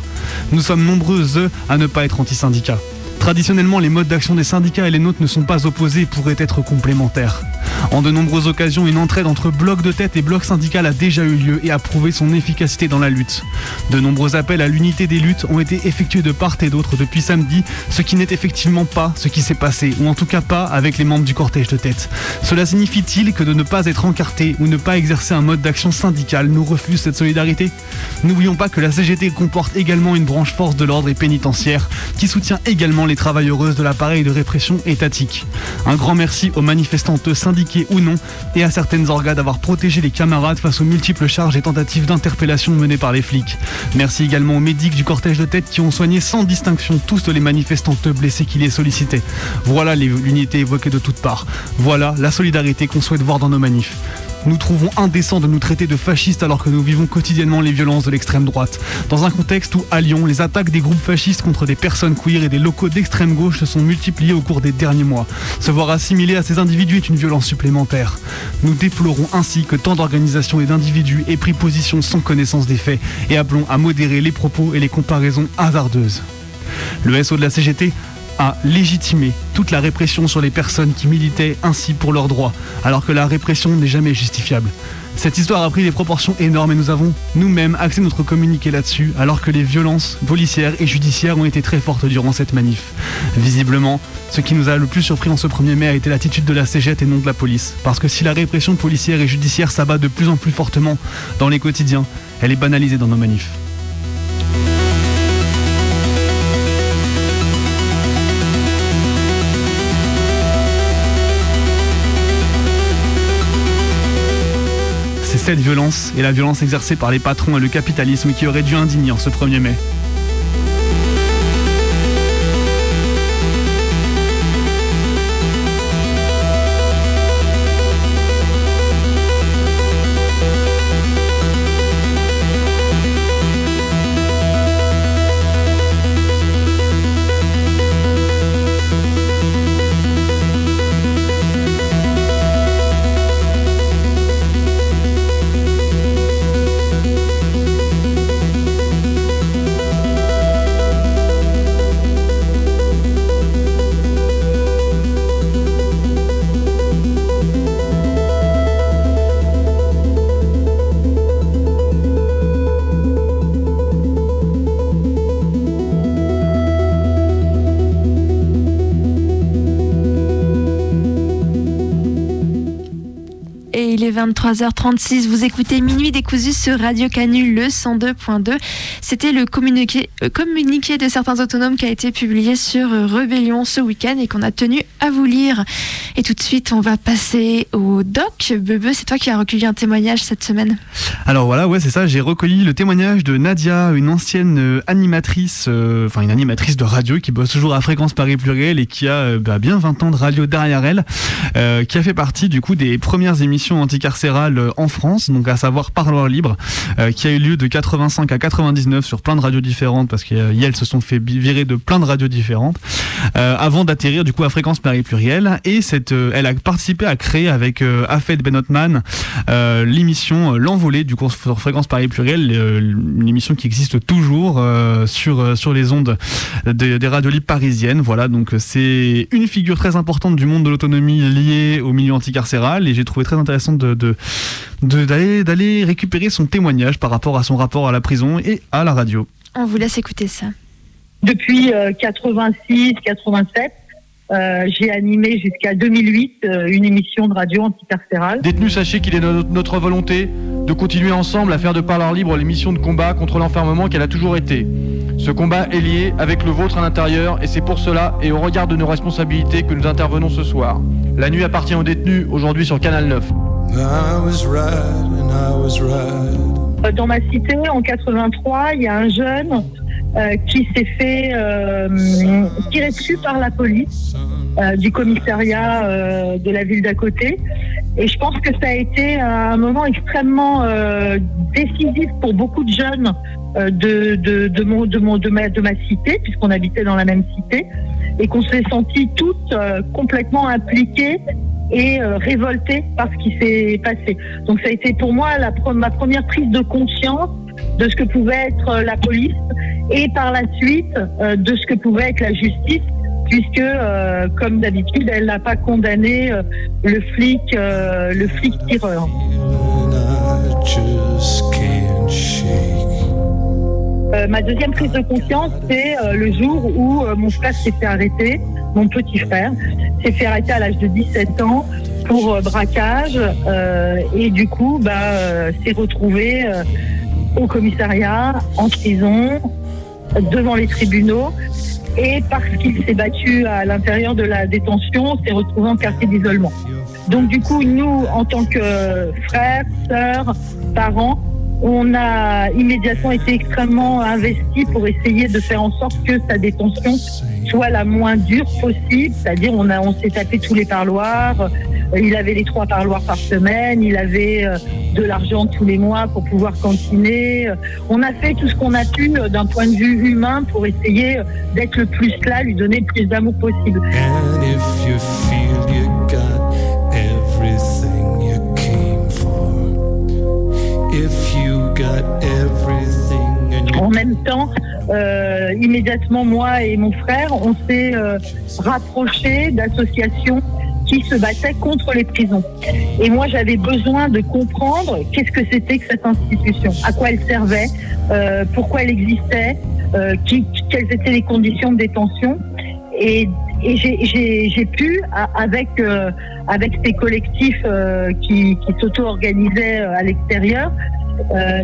Nous sommes nombreux, à ne pas être anti-syndicats. Traditionnellement, les modes d'action des syndicats et les nôtres ne sont pas opposés et pourraient être complémentaires. En de nombreuses occasions, une entraide entre bloc de tête et bloc syndical a déjà eu lieu et a prouvé son efficacité dans la lutte. De nombreux appels à l'unité des luttes ont été effectués de part et d'autre depuis samedi, ce qui n'est effectivement pas ce qui s'est passé, ou en tout cas pas avec les membres du cortège de tête. Cela signifie-t-il que de ne pas être encarté ou ne pas exercer un mode d'action syndical nous refuse cette solidarité? N'oublions pas que la CGT comporte également une branche force de l'ordre et pénitentiaire qui soutient également les travailleuses de l'appareil de répression étatique. Un grand merci aux manifestantes syndiquées ou non et à certaines orgas d'avoir protégé les camarades face aux multiples charges et tentatives d'interpellation menées par les flics. Merci également aux médics du cortège de tête qui ont soigné sans distinction tous les manifestantes blessés qui les sollicitaient. Voilà l'unité évoquée de toutes parts. Voilà la solidarité qu'on souhaite voir dans nos manifs. Nous trouvons indécent de nous traiter de fascistes alors que nous vivons quotidiennement les violences de l'extrême droite. Dans un contexte où, à Lyon, les attaques des groupes fascistes contre des personnes queer et des locaux d'extrême gauche se sont multipliées au cours des derniers mois. Se voir assimilé à ces individus est une violence supplémentaire. Nous déplorons ainsi que tant d'organisations et d'individus aient pris position sans connaissance des faits et appelons à modérer les propos et les comparaisons hasardeuses. Le SO de la CGT a légitimé toute la répression sur les personnes qui militaient ainsi pour leurs droits, alors que la répression n'est jamais justifiable. Cette histoire a pris des proportions énormes et nous avons nous-mêmes axé notre communiqué là-dessus, alors que les violences policières et judiciaires ont été très fortes durant cette manif. Visiblement, ce qui nous a le plus surpris en ce 1er mai a été l'attitude de la CGT et non de la police. Parce que si la répression policière et judiciaire s'abat de plus en plus fortement dans les quotidiens, elle est banalisée dans nos manifs. Cette violence et la violence exercée par les patrons et le capitalisme qui aurait dû indigner ce 1er mai. 23h36. Vous écoutez Minuit décousu sur Radio Canu le 102.2. C'était le communiqué, euh, communiqué de certains autonomes qui a été publié sur euh, Rebellion ce week-end et qu'on a tenu à vous lire. Et tout de suite, on va passer au doc. Bebe, c'est toi qui as recueilli un témoignage cette semaine. Alors voilà, ouais, c'est ça. J'ai recueilli le témoignage de Nadia, une ancienne euh, animatrice, enfin une animatrice de radio qui bosse toujours à Fréquence Paris Pluriel et qui a bah, bien 20 ans de radio derrière elle, qui a fait partie du coup des premières émissions anticarcérales euh, en France, donc à savoir Parloir Libre, euh, qui a eu lieu de 85 à 99 sur plein de radios différentes parce qu'elles se sont fait virer de plein de radios différentes, euh, avant d'atterrir du coup à Fréquence Paris Pluriel. Et cette, euh, elle a participé à créer avec euh, Afed Benotman euh, l'émission euh, L'Envolée du coup sur Fréquence Paris Pluriel, euh, une émission qui existe toujours euh, sur, euh, sur les ondes des, des radios libres parisiennes. Voilà, donc euh, c'est une figure très importante du monde de l'autonomie liée au milieu anticarcéral et j'ai trouvé très intéressant de- d'aller, d'aller récupérer son témoignage par rapport à son rapport à la prison et à la radio. On vous laisse écouter ça. Depuis 86, 87, euh, j'ai animé jusqu'à 2008 euh, une émission de radio anticarcérale. Détenus, sachez qu'il est no- notre volonté de continuer ensemble à faire de Parleur Libre l'émission de combat contre l'enfermement qu'elle a toujours été. Ce combat est lié avec le vôtre à l'intérieur et c'est pour cela et au regard de nos responsabilités que nous intervenons ce soir. La nuit appartient aux détenus, aujourd'hui sur Canal 9. Euh, Dans ma cité, en 83, il y a un jeune euh, qui s'est fait euh, tirer dessus par la police euh, du commissariat de la ville d'à côté. Et je pense que ça a été un moment extrêmement décisif pour beaucoup de jeunes de, de, de, mon, de, mon, de, ma, de cité, puisqu'on habitait dans la même cité, et qu'on s'est sentis toutes complètement impliquées et euh, révoltées par ce qui s'est passé. Donc ça a été pour moi ma première prise de conscience de ce que pouvait être euh, la police et par la suite euh, de ce que pouvait être la justice puisque euh, comme d'habitude elle n'a pas condamné le flic le flic tireur. Euh, ma deuxième prise de conscience, c'est euh, le jour où euh, mon frère s'est fait arrêter, mon petit frère s'est fait arrêter à l'âge de 17 ans pour braquage et du coup bah, s'est retrouvé au commissariat, en prison, devant les tribunaux et parce qu'il s'est battu à l'intérieur de la détention, s'est retrouvé en quartier d'isolement. Donc du coup, nous, en tant que frères, sœurs, parents, on a immédiatement été extrêmement investis pour essayer de faire en sorte que sa détention soit la moins dure possible, c'est-à-dire on a on s'est tapé tous les parloirs, il avait les trois parloirs par semaine, il avait euh, de l'argent tous les mois pour pouvoir cantiner. On a fait tout ce qu'on a pu euh, d'un point de vue humain pour essayer euh, d'être le plus là, lui donner le plus d'amour possible. En même temps, euh, immédiatement, moi et mon frère, on s'est euh, rapprochés d'associations qui se battaient contre les prisons. Et moi, j'avais besoin de comprendre qu'est-ce que c'était que cette institution, à quoi elle servait, euh, pourquoi elle existait, euh, quelles étaient les conditions de détention. Et, j'ai- pu, avec, avec ces collectifs qui, s'auto-organisaient à l'extérieur,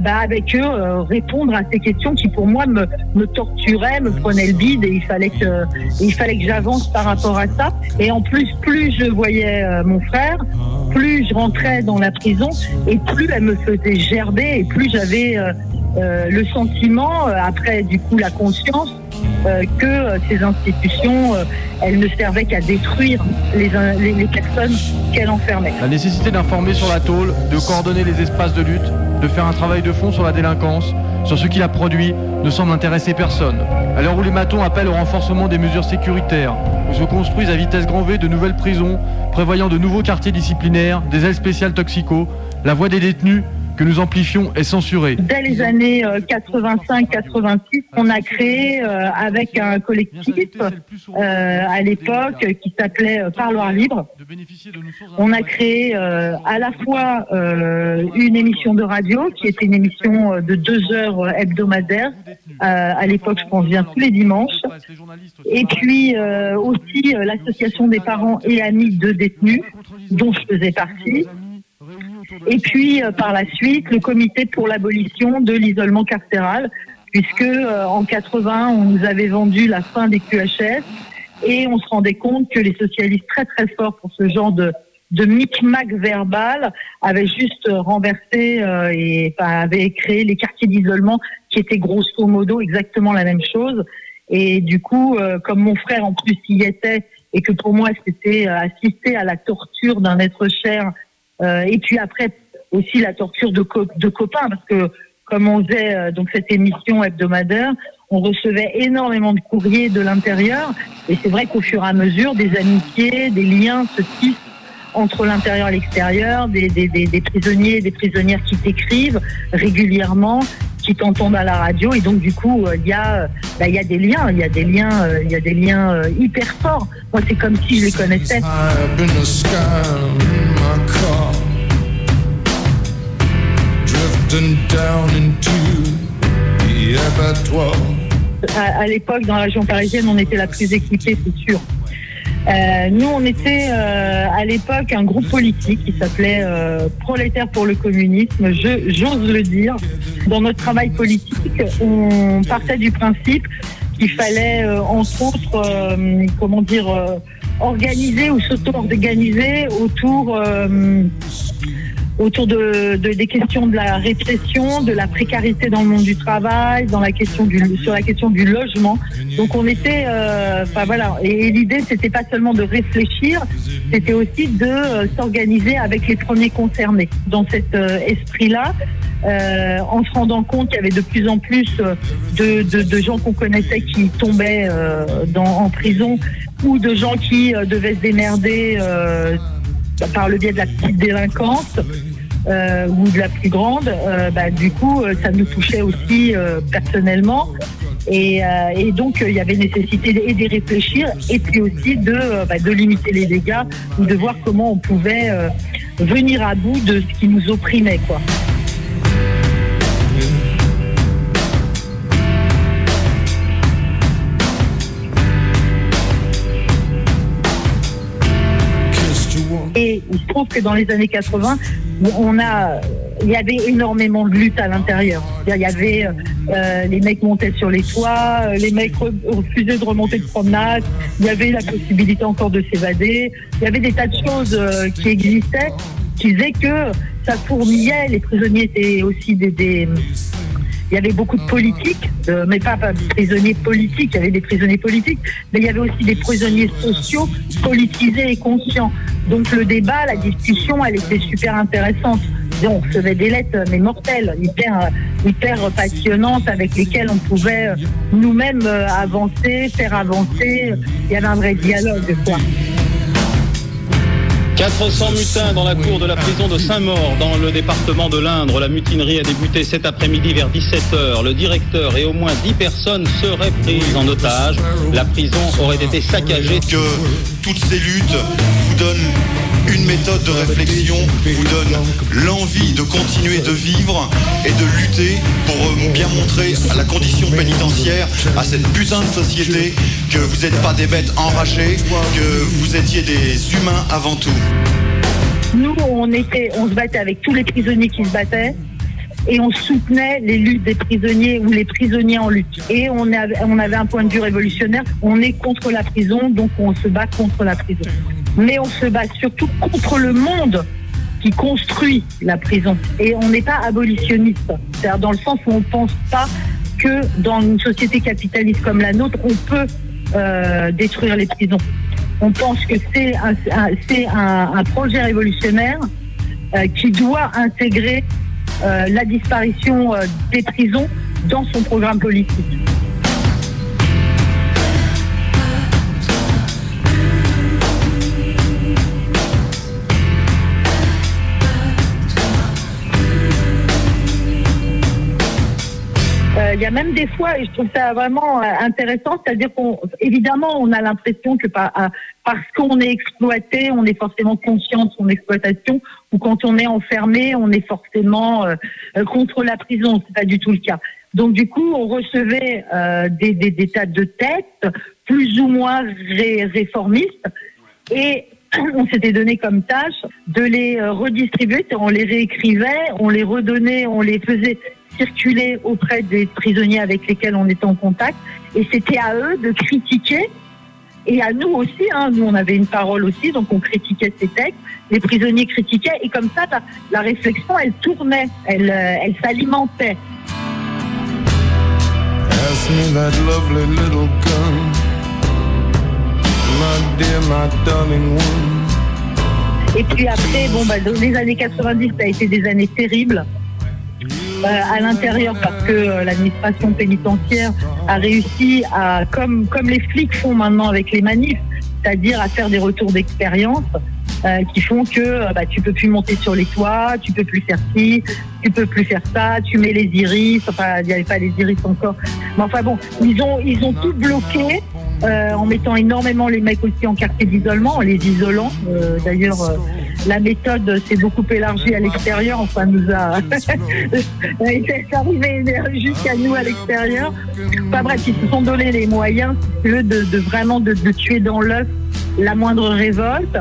bah, avec eux euh, répondre à ces questions qui pour moi me, me torturaient, me prenaient le bide et il fallait que il fallait que j'avance par rapport à ça. Et en plus, plus je voyais euh, mon frère, plus je rentrais dans la prison et plus elle me faisait gerber et plus j'avais euh, euh, le sentiment, euh, après du coup la conscience, euh, que euh, ces institutions, euh, elles ne servaient qu'à détruire les, personnes qu'elles enfermaient. La nécessité d'informer sur la tôle, de coordonner les espaces de lutte, de faire un travail de fond sur la délinquance, sur ce qui la produit, ne semble intéresser personne. À l'heure où les matons appellent au renforcement des mesures sécuritaires, où se construisent à vitesse grand V de nouvelles prisons, prévoyant de nouveaux quartiers disciplinaires, des ailes spéciales toxico, la voix des détenus, que nous amplifions, est censurée. Dès les années 85-86, on a créé euh, avec un collectif euh, à l'époque qui s'appelait euh, Parloir Libre. On a créé euh, à la fois euh, une émission de radio qui était une émission euh, de deux heures euh, hebdomadaires. Euh, à l'époque, je pense bien tous les dimanches. Et puis euh, aussi euh, l'association des parents et amis de détenus, dont je faisais partie. Et puis euh, par la suite, le comité pour l'abolition de l'isolement carcéral, puisque euh, en 80, on nous avait vendu la fin des QHS et on se rendait compte que les socialistes très très forts pour ce genre de de micmac verbal avaient juste renversé euh, et enfin, avaient créé les quartiers d'isolement qui étaient grosso modo exactement la même chose. Et du coup, euh, comme mon frère en plus y était, et que pour moi c'était euh, assister à la torture d'un être cher, et puis après aussi la torture de, de copains, parce que comme on faisait euh, donc cette émission hebdomadaire, on recevait énormément de courriers de l'intérieur, et c'est vrai qu'au fur et à mesure, des amitiés, des liens se tissent entre l'intérieur et l'extérieur, des, des, des, des prisonniers, prisonnières qui t'écrivent régulièrement, qui t'entendent à la radio, et donc du coup euh, il y a, euh, bah, y a des liens, il y a des liens, il y a des liens euh, hyper forts. Moi c'est comme si je les connaissais. À, à l'époque, dans la région parisienne, on était la plus équipée, c'est sûr. Euh, nous, on était euh, à l'époque un groupe politique qui s'appelait euh, Prolétaires pour le communisme. Je, j'ose le dire. Dans notre travail politique, on partait du principe qu'il fallait, euh, entre autres, comment dire, organiser ou s'auto-organiser autour autour de, de- des questions de la répression, de la précarité dans le monde du travail, dans la question du, sur la question du logement. Donc on était, euh, enfin voilà, et, et l'idée c'était pas seulement de réfléchir, c'était aussi de euh, s'organiser avec les premiers concernés. Dans cet euh, esprit-là, euh, en se rendant compte qu'il y avait de plus en plus de, de, de gens qu'on connaissait qui tombaient dans, en prison ou de gens qui devaient se démerder par le biais de la petite délinquance euh, ou de la plus grande, euh, bah, du coup, euh, ça nous touchait aussi euh, personnellement. Et, euh, et donc, il y avait nécessité d'y réfléchir et puis aussi de, bah, de limiter les dégâts ou de voir comment on pouvait venir à bout de ce qui nous opprimait. Quoi. Et il trouve que dans les années 80, on a, il y avait énormément de lutte à l'intérieur. Il y avait euh, les mecs montaient sur les toits, euh, les mecs re- refusaient de remonter de promenade. Il y avait la possibilité encore de s'évader. Il y avait des tas de choses euh, qui existaient qui faisaient que ça fourmillait. Les prisonniers étaient aussi des il y avait beaucoup de politiques, euh, mais pas, pas prisonniers politiques, il y avait des prisonniers politiques, mais il y avait aussi des prisonniers sociaux, politisés et conscients. Donc le débat, la discussion, elle était super intéressante. Et On recevait des lettres, mais mortelles, hyper, euh, hyper passionnantes, avec lesquelles on pouvait euh, nous-mêmes euh, avancer, faire avancer. Il y avait un vrai dialogue, quoi. 400 mutins dans la cour de la prison de Saint-Maur, dans le département de l'Indre. La mutinerie a débuté cet après-midi vers 17h. Le directeur et au moins 10 personnes seraient prises en otage. La prison aurait été saccagée. Que toutes ces luttes vous donnent une méthode de réflexion, vous donnent l'envie de continuer de vivre et de lutter pour euh, bien montrer à la condition pénitentiaire, à cette putain de société, que vous n'êtes pas des bêtes enragées, que vous étiez des humains avant tout. Nous, on se battait avec tous les prisonniers qui se battaient et on soutenait les luttes des prisonniers ou les prisonniers en lutte. Et on avait, un point de vue révolutionnaire. On est contre la prison, donc on se bat contre la prison. Mais on se bat surtout contre le monde qui construit la prison. Et on n'est pas abolitionniste. C'est-à-dire dans le sens où on ne pense pas que dans une société capitaliste comme la nôtre, on peut euh, détruire les prisons. On pense que c'est un, projet révolutionnaire euh, qui doit intégrer la disparition euh, des prisons dans son programme politique. Y a même des fois, et je trouve ça vraiment euh, intéressant, c'est-à-dire qu'on, évidemment, on a l'impression que par- parce qu'on est exploité, on est forcément conscient de son exploitation, ou quand on est enfermé, on est forcément euh, contre la prison. C'est pas du tout le cas. Donc du coup, on recevait euh, des, des, des tas de textes plus ou moins ré- réformistes, et on s'était donné comme tâche de les euh, redistribuer, on les réécrivait, on les redonnait, on les faisait circuler auprès des prisonniers avec lesquels on était en contact, et c'était à eux de critiquer, et à nous aussi, hein, nous on avait une parole aussi, donc on critiquait ces textes, les prisonniers critiquaient, et comme ça, la, la réflexion, elle tournait, elle, euh, elle s'alimentait. Pass me that lovely little gun. My dear, my darling one. Et puis après, bon, bah, dans les années 90, ça a été des années terribles. Euh, à l'intérieur parce que euh, l'administration pénitentiaire a réussi à, comme, comme les flics font maintenant avec les manifs, c'est-à-dire à faire des retours d'expérience euh, qui font que euh, bah, tu peux plus monter sur les toits, tu peux plus faire ci, tu peux plus faire ça, tu mets les iris, enfin il n'y avait pas les iris encore. Mais enfin bon, ils ont, ils ont tout bloqué en mettant énormément les mecs aussi en quartier d'isolement, en les isolant. D'ailleurs, la méthode s'est beaucoup élargie à l'extérieur, enfin nous a c'est arrivé jusqu'à nous à l'extérieur. Enfin bref, ils se sont donné les moyens, si tu veux, de, de vraiment de, de tuer dans l'œuf la moindre révolte.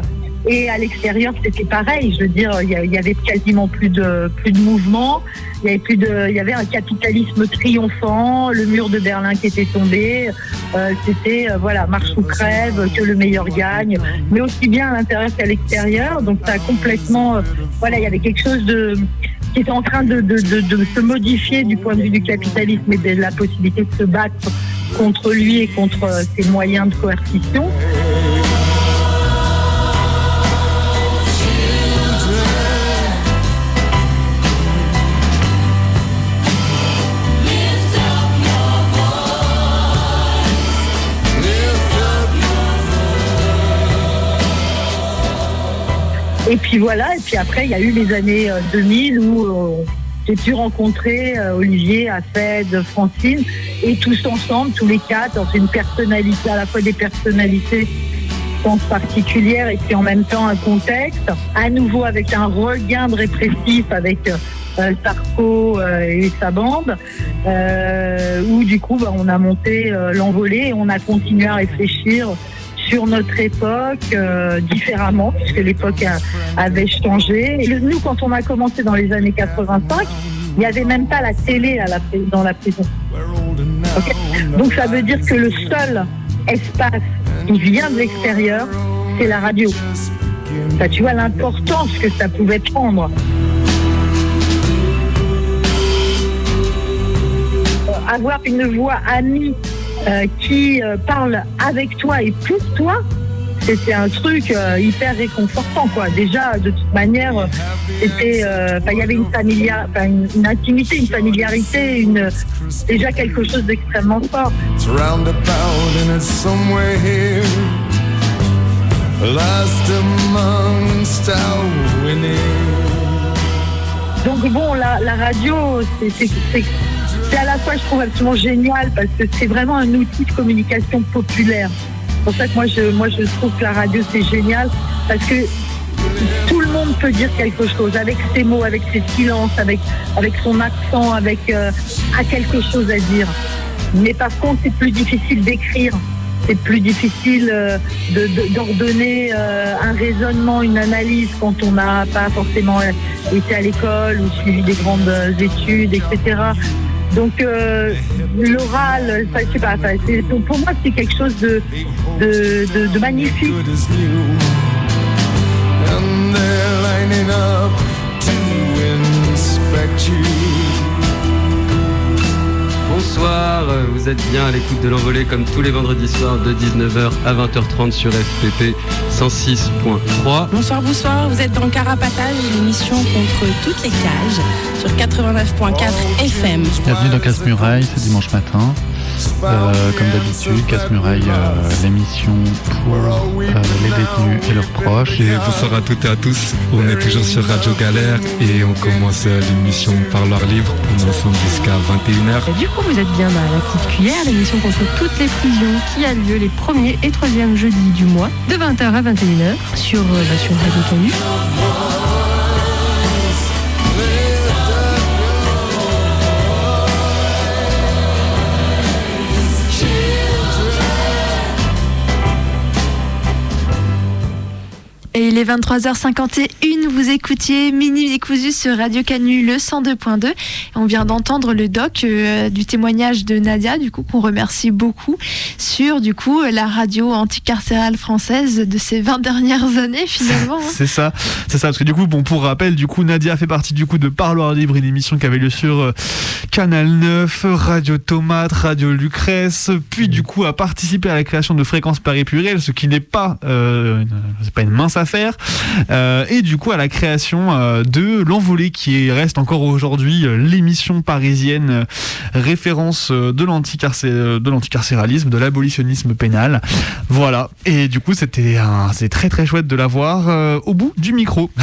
Et à l'extérieur, c'était pareil. Je veux dire, il y, avait quasiment plus de plus de mouvement. Il y avait plus de, il y avait un capitalisme triomphant, le mur de Berlin qui était tombé. Euh, c'était euh, voilà marche ou crève, que le meilleur gagne. Mais aussi bien à l'intérieur qu'à l'extérieur. Donc ça a complètement, euh, voilà, il y avait quelque chose de qui était en train de, de, de, de se modifier du point de vue du capitalisme et de la possibilité de se battre contre lui et contre euh, ses moyens de coercition. Et puis voilà, et puis après, il y a eu les années euh, 2000 où euh, j'ai pu rencontrer euh, Olivier, Afed, Francine, et tous ensemble, tous les quatre, dans une personnalité, à la fois des personnalités particulières et puis en même temps un contexte, à nouveau avec un regain de répressif avec euh, Sarko euh, et sa bande, euh, où du coup bah, on a monté euh, l'envolée et on a continué à réfléchir sur notre époque euh, différemment, puisque l'époque avait changé. Nous, quand on a commencé dans les années 85, il n'y avait même pas la télé dans la prison. Donc ça veut dire que le seul espace qui vient de l'extérieur, c'est la radio. Ça, tu vois l'importance que ça pouvait prendre. Avoir une voix amie euh, qui euh, parle avec toi et pour toi, c'était un truc euh, hyper réconfortant quoi. Déjà de toute manière, c'était, il y avait une familia, une, une intimité, une familiarité, une déjà quelque chose d'extrêmement fort. Donc bon, la, la radio, c'est- c'est à la fois, je trouve, absolument génial parce que c'est vraiment un outil de communication populaire. C'est pour ça que moi, je, moi, je trouve que la radio, c'est génial parce que tout le monde peut dire quelque chose avec ses mots, avec ses silences, avec, avec son accent, avec euh, a quelque chose à dire. Mais par contre, c'est plus difficile d'écrire. C'est plus difficile euh, d'ordonner euh, un raisonnement, une analyse quand on n'a pas forcément été à l'école ou suivi des grandes études, etc. Donc euh, l'oral, ça, je sais pas, pour moi c'est quelque chose de magnifique. Bonsoir, vous êtes bien à l'écoute de l'envolée comme tous les vendredis soirs de 19h à 20h30 sur FPP 106.3. Bonsoir, bonsoir, vous êtes dans Carapatage, l'émission contre toutes les cages sur 89.4 FM. Bienvenue dans Casse-Muraille ce dimanche matin. Euh, comme d'habitude, Casse-Muraille, euh, l'émission pour euh, les détenus et leurs proches. Et bonsoir à toutes et à tous. On est toujours sur Radio Galère et on commence l'émission Parloir Libre. On est ensemble jusqu'à 21h. Et du coup, vous êtes bien à la petite cuillère, l'émission contre toutes les prisons qui a lieu les premiers et troisièmes jeudis du mois, de 20h à 21h, sur, euh, bah, sur Radio Canu. Il est 23h51, vous écoutiez Mini Décousu sur Radio Canu le 102.2. On vient d'entendre le doc euh, du témoignage de Nadia, du coup qu'on remercie beaucoup, sur du coup la radio anticarcérale française de ces 20 dernières années finalement. hein. C'est ça, c'est ça, parce que du coup, bon, pour rappel, du coup, Nadia fait partie du coup de Parloir Libre, une émission qui avait lieu sur euh, Canal 9, Radio Tomate, Radio Lucrèce, puis du coup a participé à la création de Fréquence Paris Pluriel, ce qui n'est pas, euh, pas une mince affaire, euh, et du coup à la création euh, de L'Envolée, qui reste encore aujourd'hui euh, l'émission parisienne référence de l'anticarcé- de l'anticarcéralisme, de l'abolitionnisme pénal. Voilà, et du coup c'était très très chouette de la voir euh, au bout du micro.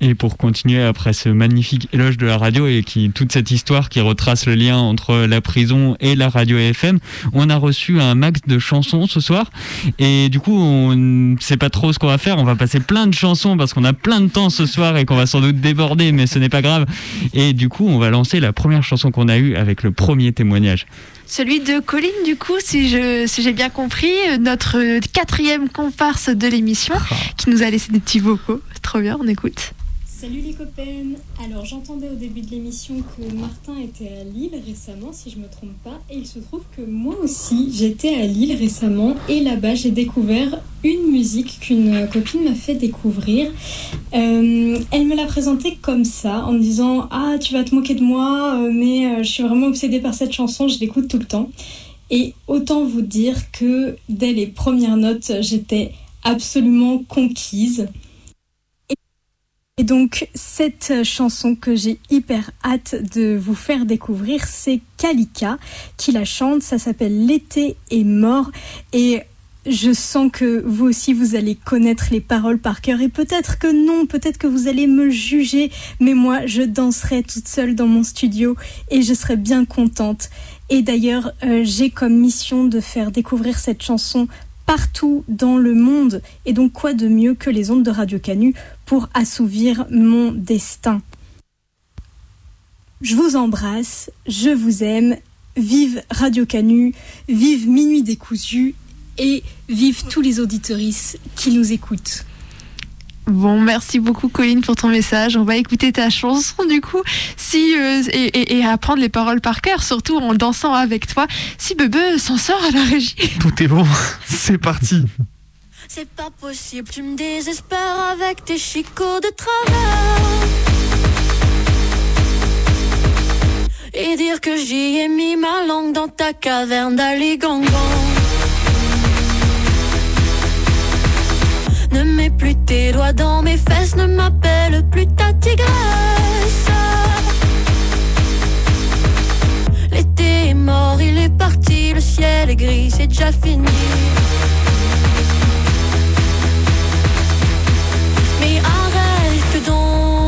Et pour continuer après ce magnifique éloge de la radio et qui toute cette histoire qui retrace le lien entre la prison et la radio FM, on a reçu un max de chansons ce soir et du coup on ne sait pas trop ce qu'on va faire. On va passer plein de chansons parce qu'on a plein de temps ce soir et qu'on va sans doute déborder, mais ce n'est pas grave. Et du coup on va lancer la première chanson qu'on a eue avec le premier témoignage. Celui de Colline, du coup, si je si j'ai bien compris, notre quatrième comparse de l'émission, qui nous a laissé des petits vocaux. C'est trop bien, on écoute. Salut les copaines Alors j'entendais au début de l'émission que Martin était à Lille récemment, si je me trompe pas, et il se trouve que moi aussi j'étais à Lille récemment, et là-bas j'ai découvert une musique qu'une copine m'a fait découvrir. Euh, elle me l'a présentée comme ça, en me disant Ah tu vas te moquer de moi, euh, mais euh, je suis vraiment obsédée par cette chanson, je l'écoute tout le temps. Et autant vous dire que dès les premières notes, j'étais absolument conquise. Et donc, cette chanson que j'ai hyper hâte de vous faire découvrir, c'est Kalika qui la chante. Ça s'appelle L'été est mort. Et je sens que vous aussi, vous allez connaître les paroles par cœur. Et peut-être que non, peut-être que vous allez me juger. Mais moi, je danserai toute seule dans mon studio et je serai bien contente. Et d'ailleurs, euh, j'ai comme mission de faire découvrir cette chanson partout dans le monde. Et donc quoi de mieux que les ondes de Radio Canu pour assouvir mon destin? Je vous embrasse, je vous aime, vive Radio Canu, vive Minuit décousu et vive tous les auditorices qui nous écoutent. Bon, merci beaucoup Colline pour ton message. On va écouter ta chanson du coup, si euh, et, et- et apprendre les paroles par cœur, surtout en dansant avec toi. Si Bebe s'en sort à la régie. Tout est bon, c'est parti. C'est pas possible, tu me désespères avec tes chicots de travers. Et dire que j'y ai mis ma langue dans ta caverne d'Aligangan. Ne mets plus tes doigts dans mes fesses, ne m'appelle plus ta tigresse. L'été est mort, il est parti, le ciel est gris, c'est déjà fini. Mais arrête donc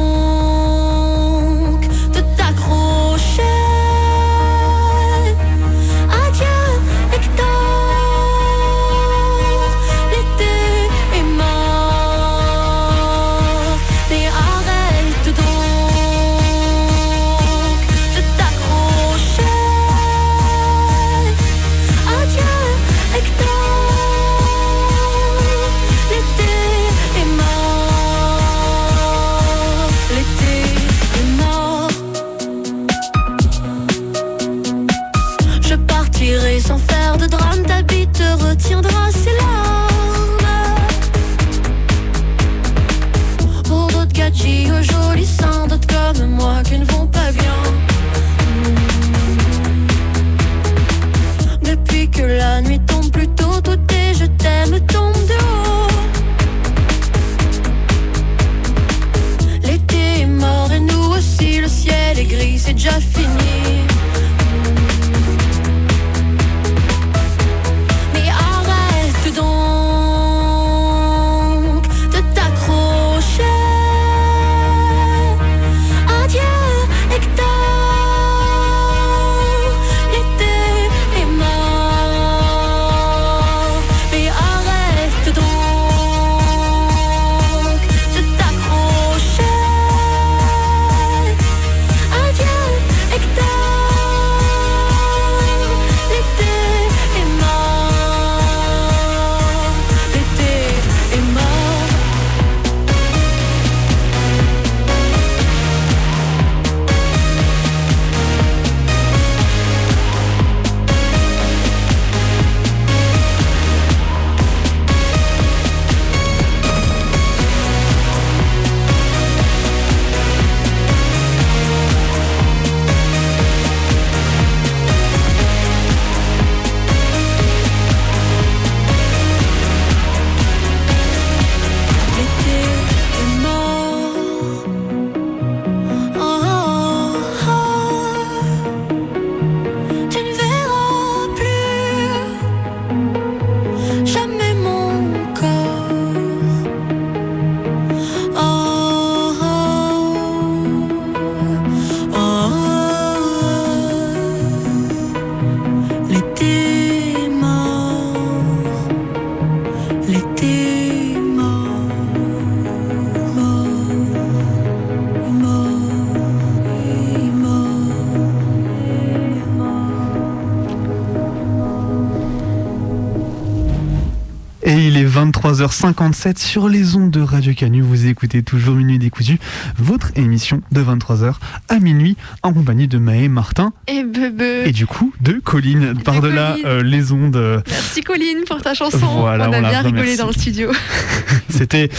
23h57 sur les ondes de Radio Canu. Vous écoutez toujours Minuit décousu, votre émission de 23h à minuit en compagnie de Maë, Martin Et bebe. et du coup de Colline. Par-delà euh, les ondes, euh, Merci Colline pour ta chanson. Voilà, on a on bien rigolé dans le studio. c'était.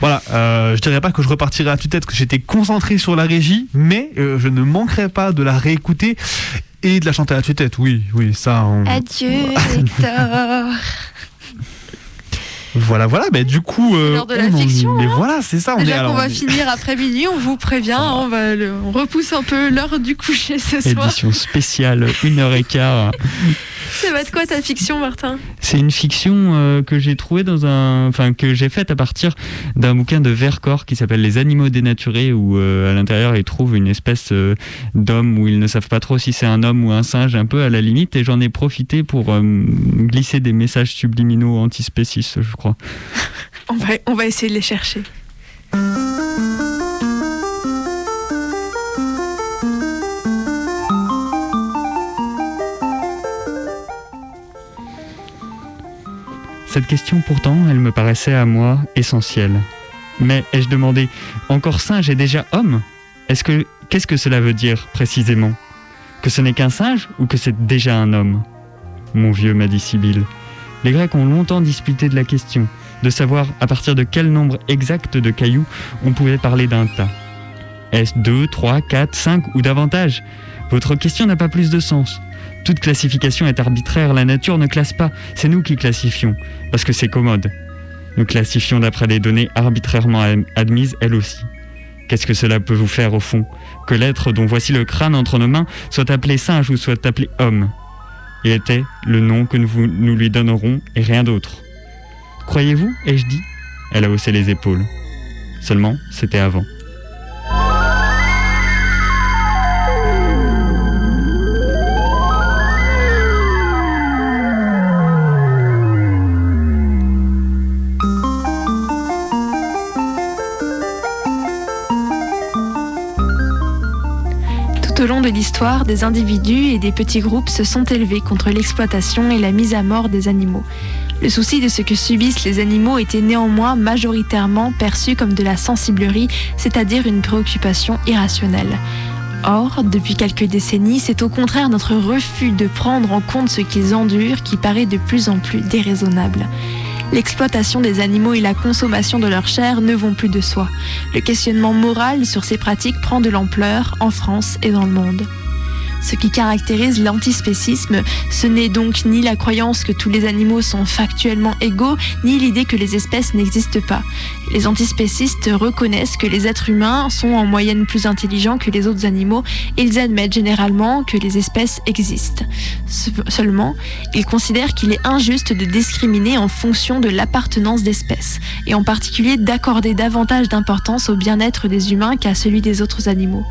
Voilà, euh, je dirais pas que je repartirai à tue-tête, que j'étais concentré sur la régie, mais euh, je ne manquerai pas de la réécouter et de la chanter à tue-tête. Oui, oui, ça. on- Adieu Hector. Voilà, voilà, bah, du coup. euh, l'heure de la on fiction, Mais hein. voilà, c'est ça. On Déjà qu'on on va finir après minuit, on vous prévient, on, va le- on repousse un peu l'heure du coucher ce soir. Édition spéciale, une heure et quart. Ça va être quoi ta fiction, Martin? C'est une fiction euh, que j'ai trouvée dans un, enfin que j'ai faite à partir d'un bouquin de Vercors qui s'appelle Les animaux dénaturés, où euh, à l'intérieur ils trouvent une espèce euh, d'homme où ils ne savent pas trop si c'est un homme ou un singe, un peu à la limite. Et j'en ai profité pour glisser des messages subliminaux antispécistes, je crois. on va, on va essayer de les chercher. Cette question pourtant, elle me paraissait à moi essentielle. Mais ai-je demandé encore singe et déjà homme? Est-ce que qu'est-ce que cela veut dire précisément? Que ce n'est qu'un singe ou que c'est déjà un homme? Mon vieux m'a dit Sibylle. Les Grecs ont longtemps disputé de la question, de savoir à partir de quel nombre exact de cailloux on pouvait parler d'un tas. Est-ce 2, 3, 4, 5 ou davantage? Votre question n'a pas plus de sens. Toute classification est arbitraire, la nature ne classe pas, c'est nous qui classifions, parce que c'est commode. Nous classifions d'après des données arbitrairement admises, elles aussi. Qu'est-ce que cela peut vous faire au fond? Que l'être dont voici le crâne entre nos mains soit appelé singe ou soit appelé homme Il était le nom que nous, nous lui donnerons et rien d'autre. Croyez-vous? Ai-je dit? Elle a haussé les épaules. Seulement, c'était avant. L'histoire, des individus et des petits groupes se sont élevés contre l'exploitation et la mise à mort des animaux. Le souci de ce que subissent les animaux était néanmoins majoritairement perçu comme de la sensiblerie, c'est-à-dire une préoccupation irrationnelle. Or, depuis quelques décennies, c'est au contraire notre refus de prendre en compte ce qu'ils endurent qui paraît de plus en plus déraisonnable. L'exploitation des animaux et la consommation de leur chair ne vont plus de soi. Le questionnement moral sur ces pratiques prend de l'ampleur en France et dans le monde. Ce qui caractérise l'antispécisme, ce n'est donc ni la croyance que tous les animaux sont factuellement égaux, ni l'idée que les espèces n'existent pas. Les antispécistes reconnaissent que les êtres humains sont en moyenne plus intelligents que les autres animaux et ils admettent généralement que les espèces existent. Se- Seulement, ils considèrent qu'il est injuste de discriminer en fonction de l'appartenance d'espèces, et en particulier d'accorder davantage d'importance au bien-être des humains qu'à celui des autres animaux.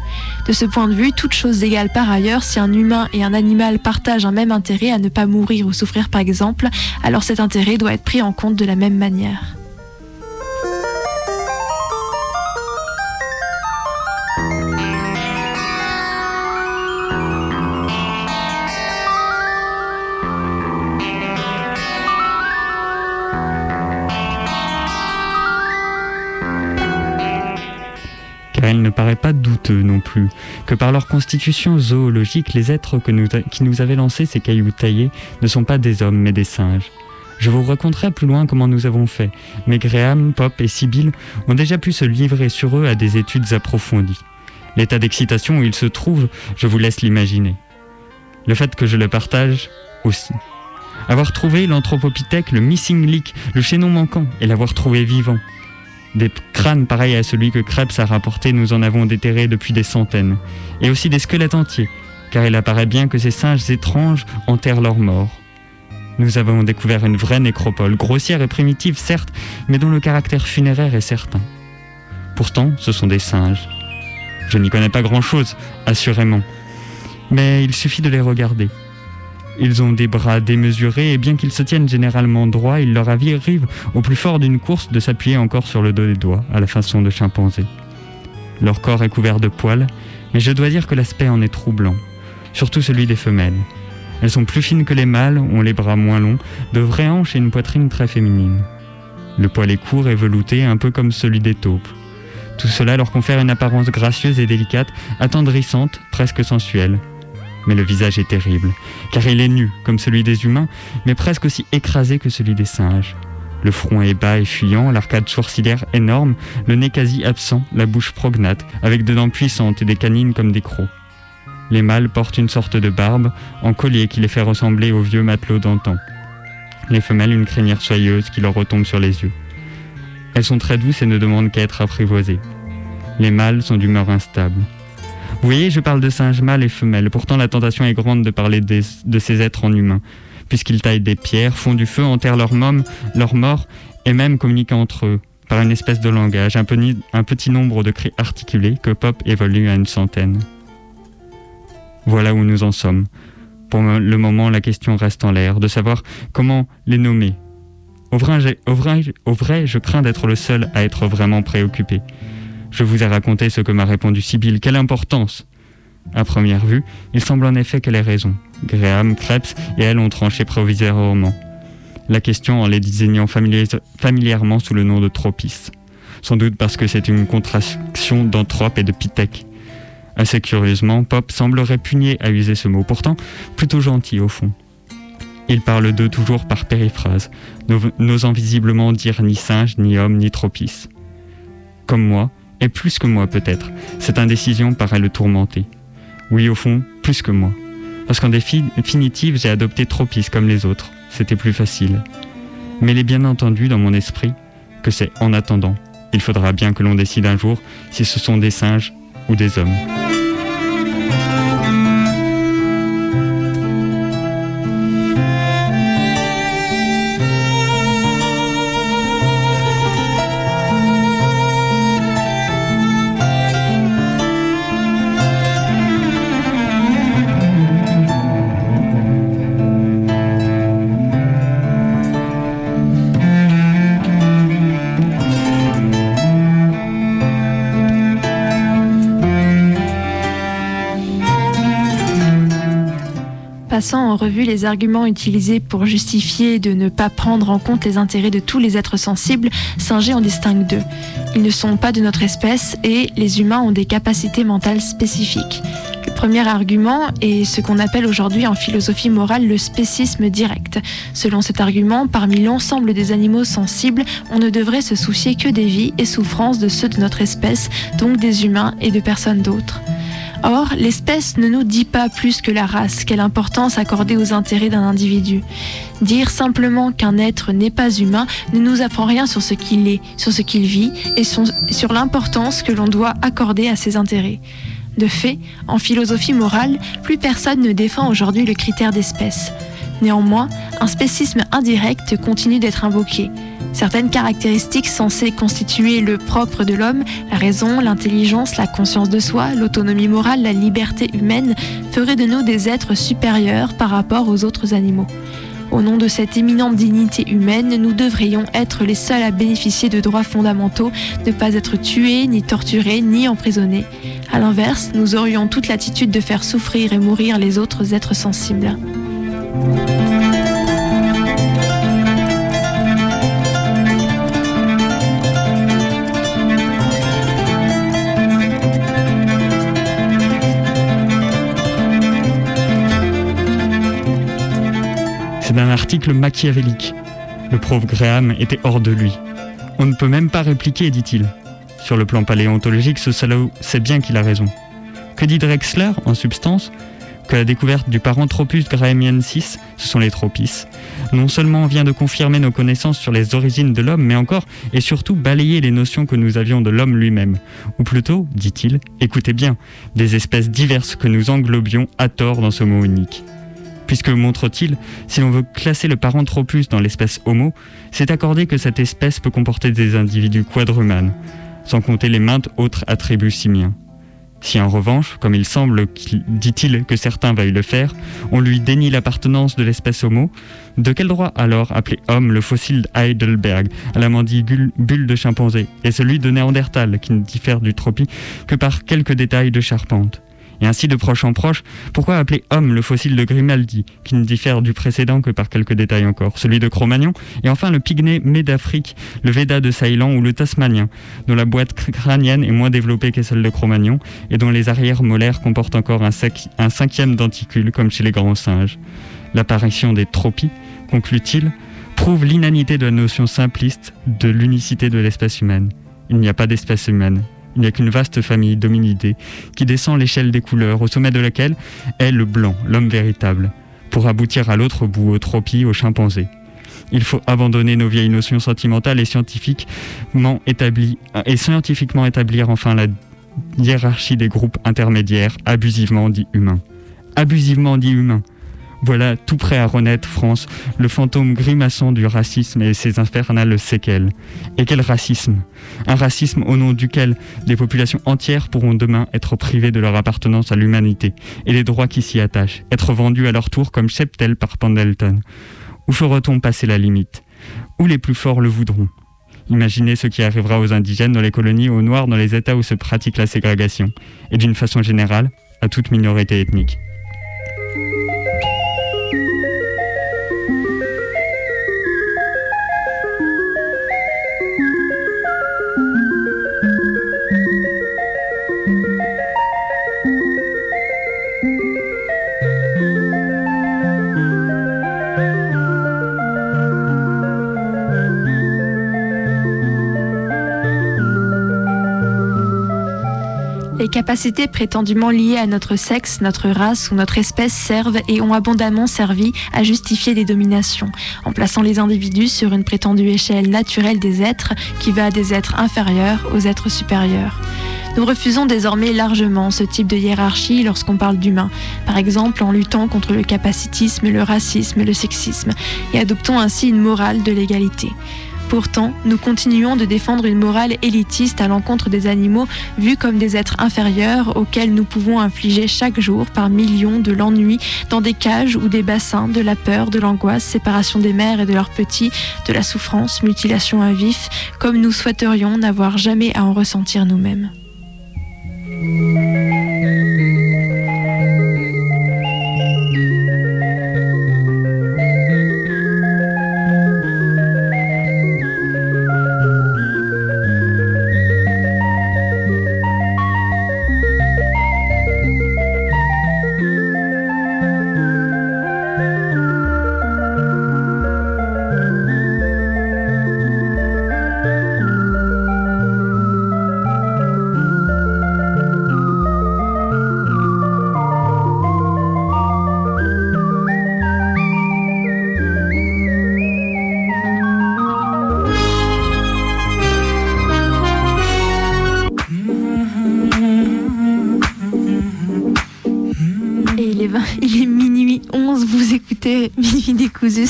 De ce point de vue, toute chose égale par ailleurs, si un humain et un animal partagent un même intérêt à ne pas mourir ou souffrir par exemple, alors cet intérêt doit être pris en compte de la même manière. Paraît pas douteux non plus que par leur constitution zoologique, les êtres qui nous avaient lancé ces cailloux taillés ne sont pas des hommes mais des singes. Je vous raconterai plus loin comment nous avons fait, mais Graham, Pop et Sibyl ont déjà pu se livrer sur eux à des études approfondies. L'état d'excitation où ils se trouvent, je vous laisse l'imaginer. Le fait que je le partage aussi. Avoir trouvé l'anthropopithèque, le missing link, le chaînon manquant, et l'avoir trouvé vivant. Des crânes pareils à celui que Krebs a rapporté, nous en avons déterré depuis des centaines. Et aussi des squelettes entiers, car il apparaît bien que ces singes étranges enterrent leurs morts. Nous avons découvert une vraie nécropole, grossière et primitive certes, mais dont le caractère funéraire est certain. Pourtant, ce sont des singes. Je n'y connais pas grand-chose, assurément. Mais il suffit de les regarder. Ils ont des bras démesurés et bien qu'ils se tiennent généralement droits, il leur arrive au plus fort d'une course de s'appuyer encore sur le dos des doigts, à la façon de chimpanzés. Leur corps est couvert de poils, mais je dois dire que l'aspect en est troublant, surtout celui des femelles. Elles sont plus fines que les mâles, ont les bras moins longs, de vraies hanches et une poitrine très féminine. Le poil est court et velouté, un peu comme celui des taupes. Tout cela leur confère une apparence gracieuse et délicate, attendrissante, presque sensuelle. Mais le visage est terrible, car il est nu, comme celui des humains, mais presque aussi écrasé que celui des singes. Le front est bas et fuyant, l'arcade sourcilière énorme, le nez quasi absent, la bouche prognate, avec des dents puissantes et des canines comme des crocs. Les mâles portent une sorte de barbe, en collier qui les fait ressembler aux vieux matelots d'antan. Les femelles une crinière soyeuse qui leur retombe sur les yeux. Elles sont très douces et ne demandent qu'à être apprivoisées. Les mâles sont d'humeur instable. Vous voyez, je parle de singes mâles et femelles, pourtant la tentation est grande de parler de ces êtres en humains, puisqu'ils taillent des pierres, font du feu, enterrent leurs mômes, leurs morts, et même communiquent entre eux, par une espèce de langage, un, petit nombre de cris articulés que Pop évolue à une centaine. Voilà où nous en sommes. Pour le moment, la question reste en l'air, de savoir comment les nommer. Au vrai, je crains d'être le seul à être vraiment préoccupé. Je vous ai raconté ce que m'a répondu Sibylle. Quelle importance À première vue, il semble en effet qu'elle ait raison. Graham, Krebs et elle ont tranché provisoirement. La question en les désignant familièrement sous le nom de Tropis. Sans doute parce que c'est une contraction d'anthrope et de pithèque. Assez curieusement, Pop semble répugner à user ce mot, pourtant plutôt gentil au fond. Il parle d'eux toujours par périphrase, n'o- n'osant visiblement dire ni singe, ni homme, ni tropis. Comme moi, et plus que moi peut-être, cette indécision paraît le tourmenter. Oui, au fond, plus que moi. Parce qu'en défi- définitive, j'ai adopté Tropis comme les autres. C'était plus facile. Mais il est bien entendu dans mon esprit que c'est en attendant. Il faudra bien que l'on décide un jour si ce sont des singes ou des hommes. Revue les arguments utilisés pour justifier de ne pas prendre en compte les intérêts de tous les êtres sensibles, Singer en distingue deux. Ils ne sont pas de notre espèce et les humains ont des capacités mentales spécifiques. Le premier argument est ce qu'on appelle aujourd'hui en philosophie morale le spécisme direct. Selon cet argument, parmi l'ensemble des animaux sensibles, on ne devrait se soucier que des vies et souffrances de ceux de notre espèce, donc des humains et de personnes d'autres. Or, l'espèce ne nous dit pas plus que la race quelle importance accorder aux intérêts d'un individu. Dire simplement qu'un être n'est pas humain ne nous apprend rien sur ce qu'il est, sur ce qu'il vit et sur l'importance que l'on doit accorder à ses intérêts. De fait, en philosophie morale, plus personne ne défend aujourd'hui le critère d'espèce. Néanmoins, un spécisme indirect continue d'être invoqué. Certaines caractéristiques censées constituer le propre de l'homme, la raison, l'intelligence, la conscience de soi, l'autonomie morale, la liberté humaine, feraient de nous des êtres supérieurs par rapport aux autres animaux. Au nom de cette éminente dignité humaine, nous devrions être les seuls à bénéficier de droits fondamentaux, ne pas être tués, ni torturés, ni emprisonnés. À l'inverse, nous aurions toute l'attitude de faire souffrir et mourir les autres êtres sensibles. Article machiavélique. Le pauvre Graham était hors de lui. On ne peut même pas répliquer, dit-il. Sur le plan paléontologique, ce salaud sait bien qu'il a raison. Que dit Drexler, en substance? Que la découverte du Paranthropus grahamiensis, ce sont les tropis, non seulement vient de confirmer nos connaissances sur les origines de l'homme, mais encore et surtout balayer les notions que nous avions de l'homme lui-même. Ou plutôt, dit-il, écoutez bien, des espèces diverses que nous englobions à tort dans ce mot unique. Puisque, montre-t-il, si l'on veut classer le Paranthropus dans l'espèce Homo, c'est accorder que cette espèce peut comporter des individus quadrumanes, sans compter les maintes autres attributs simiens. Si en revanche, comme il semble, qu'il- dit-il, que certains veuillent le faire, on lui dénie l'appartenance de l'espèce Homo, de quel droit alors appeler homme le fossile Heidelberg à la mandibule bulle de chimpanzé et celui de Néandertal qui ne diffère du tropie que par quelques détails de charpente? Et ainsi de proche en proche, pourquoi appeler homme le fossile de Grimaldi, qui ne diffère du précédent que par quelques détails encore, celui de Cro-Magnon, et enfin le pygmée d'Afrique, le Veda de Ceylan ou le Tasmanien, dont la boîte crânienne est moins développée que celle de Cro-Magnon, et dont les arrières molaires comportent encore un, un cinquième denticule, comme chez les grands singes. L'apparition des tropies, conclut-il, prouve l'inanité de la notion simpliste de l'unicité de l'espèce humaine. Il n'y a pas d'espèce humaine, il n'y a qu'une vaste famille d'hominidés qui descend l'échelle des couleurs, au sommet de laquelle est le blanc, l'homme véritable, pour aboutir à l'autre bout, au tropie, au chimpanzé. Il faut abandonner nos vieilles notions sentimentales et scientifiquement, et scientifiquement établir enfin la hiérarchie des groupes intermédiaires abusivement dits humains. Abusivement dits humains. Voilà tout prêt à renaître, France, le fantôme grimaçant du racisme et ses infernales séquelles. Et quel racisme? Un racisme au nom duquel des populations entières pourront demain être privées de leur appartenance à l'humanité et les droits qui s'y attachent, être vendus à leur tour comme cheptel par Pendleton. Où fera-t-on passer la limite? Où les plus forts le voudront? Imaginez ce qui arrivera aux indigènes dans les colonies, aux noirs dans les États où se pratique la ségrégation, et d'une façon générale, à toute minorité ethnique. Les capacités prétendument liées à notre sexe, notre race ou notre espèce servent et ont abondamment servi à justifier des dominations, en plaçant les individus sur une prétendue échelle naturelle des êtres qui va des êtres inférieurs aux êtres supérieurs. Nous refusons désormais largement ce type de hiérarchie lorsqu'on parle d'humain, par exemple en luttant contre le capacitisme, le racisme le sexisme, et adoptons ainsi une morale de l'égalité. Pourtant, nous continuons de défendre une morale élitiste à l'encontre des animaux vus comme des êtres inférieurs auxquels nous pouvons infliger chaque jour par millions de l'ennui dans des cages ou des bassins, de la peur, de l'angoisse, séparation des mères et de leurs petits, de la souffrance, mutilation à vif, comme nous souhaiterions n'avoir jamais à en ressentir nous-mêmes.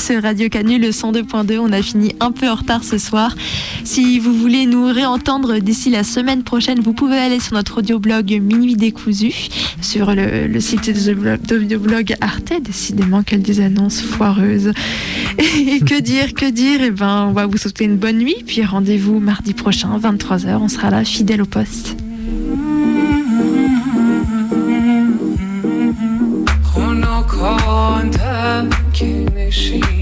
sur Radio Canu, le 102.2. On a fini un peu en retard ce soir. Si vous voulez nous réentendre d'ici la semaine prochaine, vous pouvez aller sur notre audioblog Minuit décousu, sur le, site de blog Arte. Décidément, quelles des annonces foireuses. Et que dire, que dire Eh ben, on va vous souhaiter une bonne nuit. Puis rendez-vous mardi prochain, 23h. On sera là, fidèle au poste. که نشینیم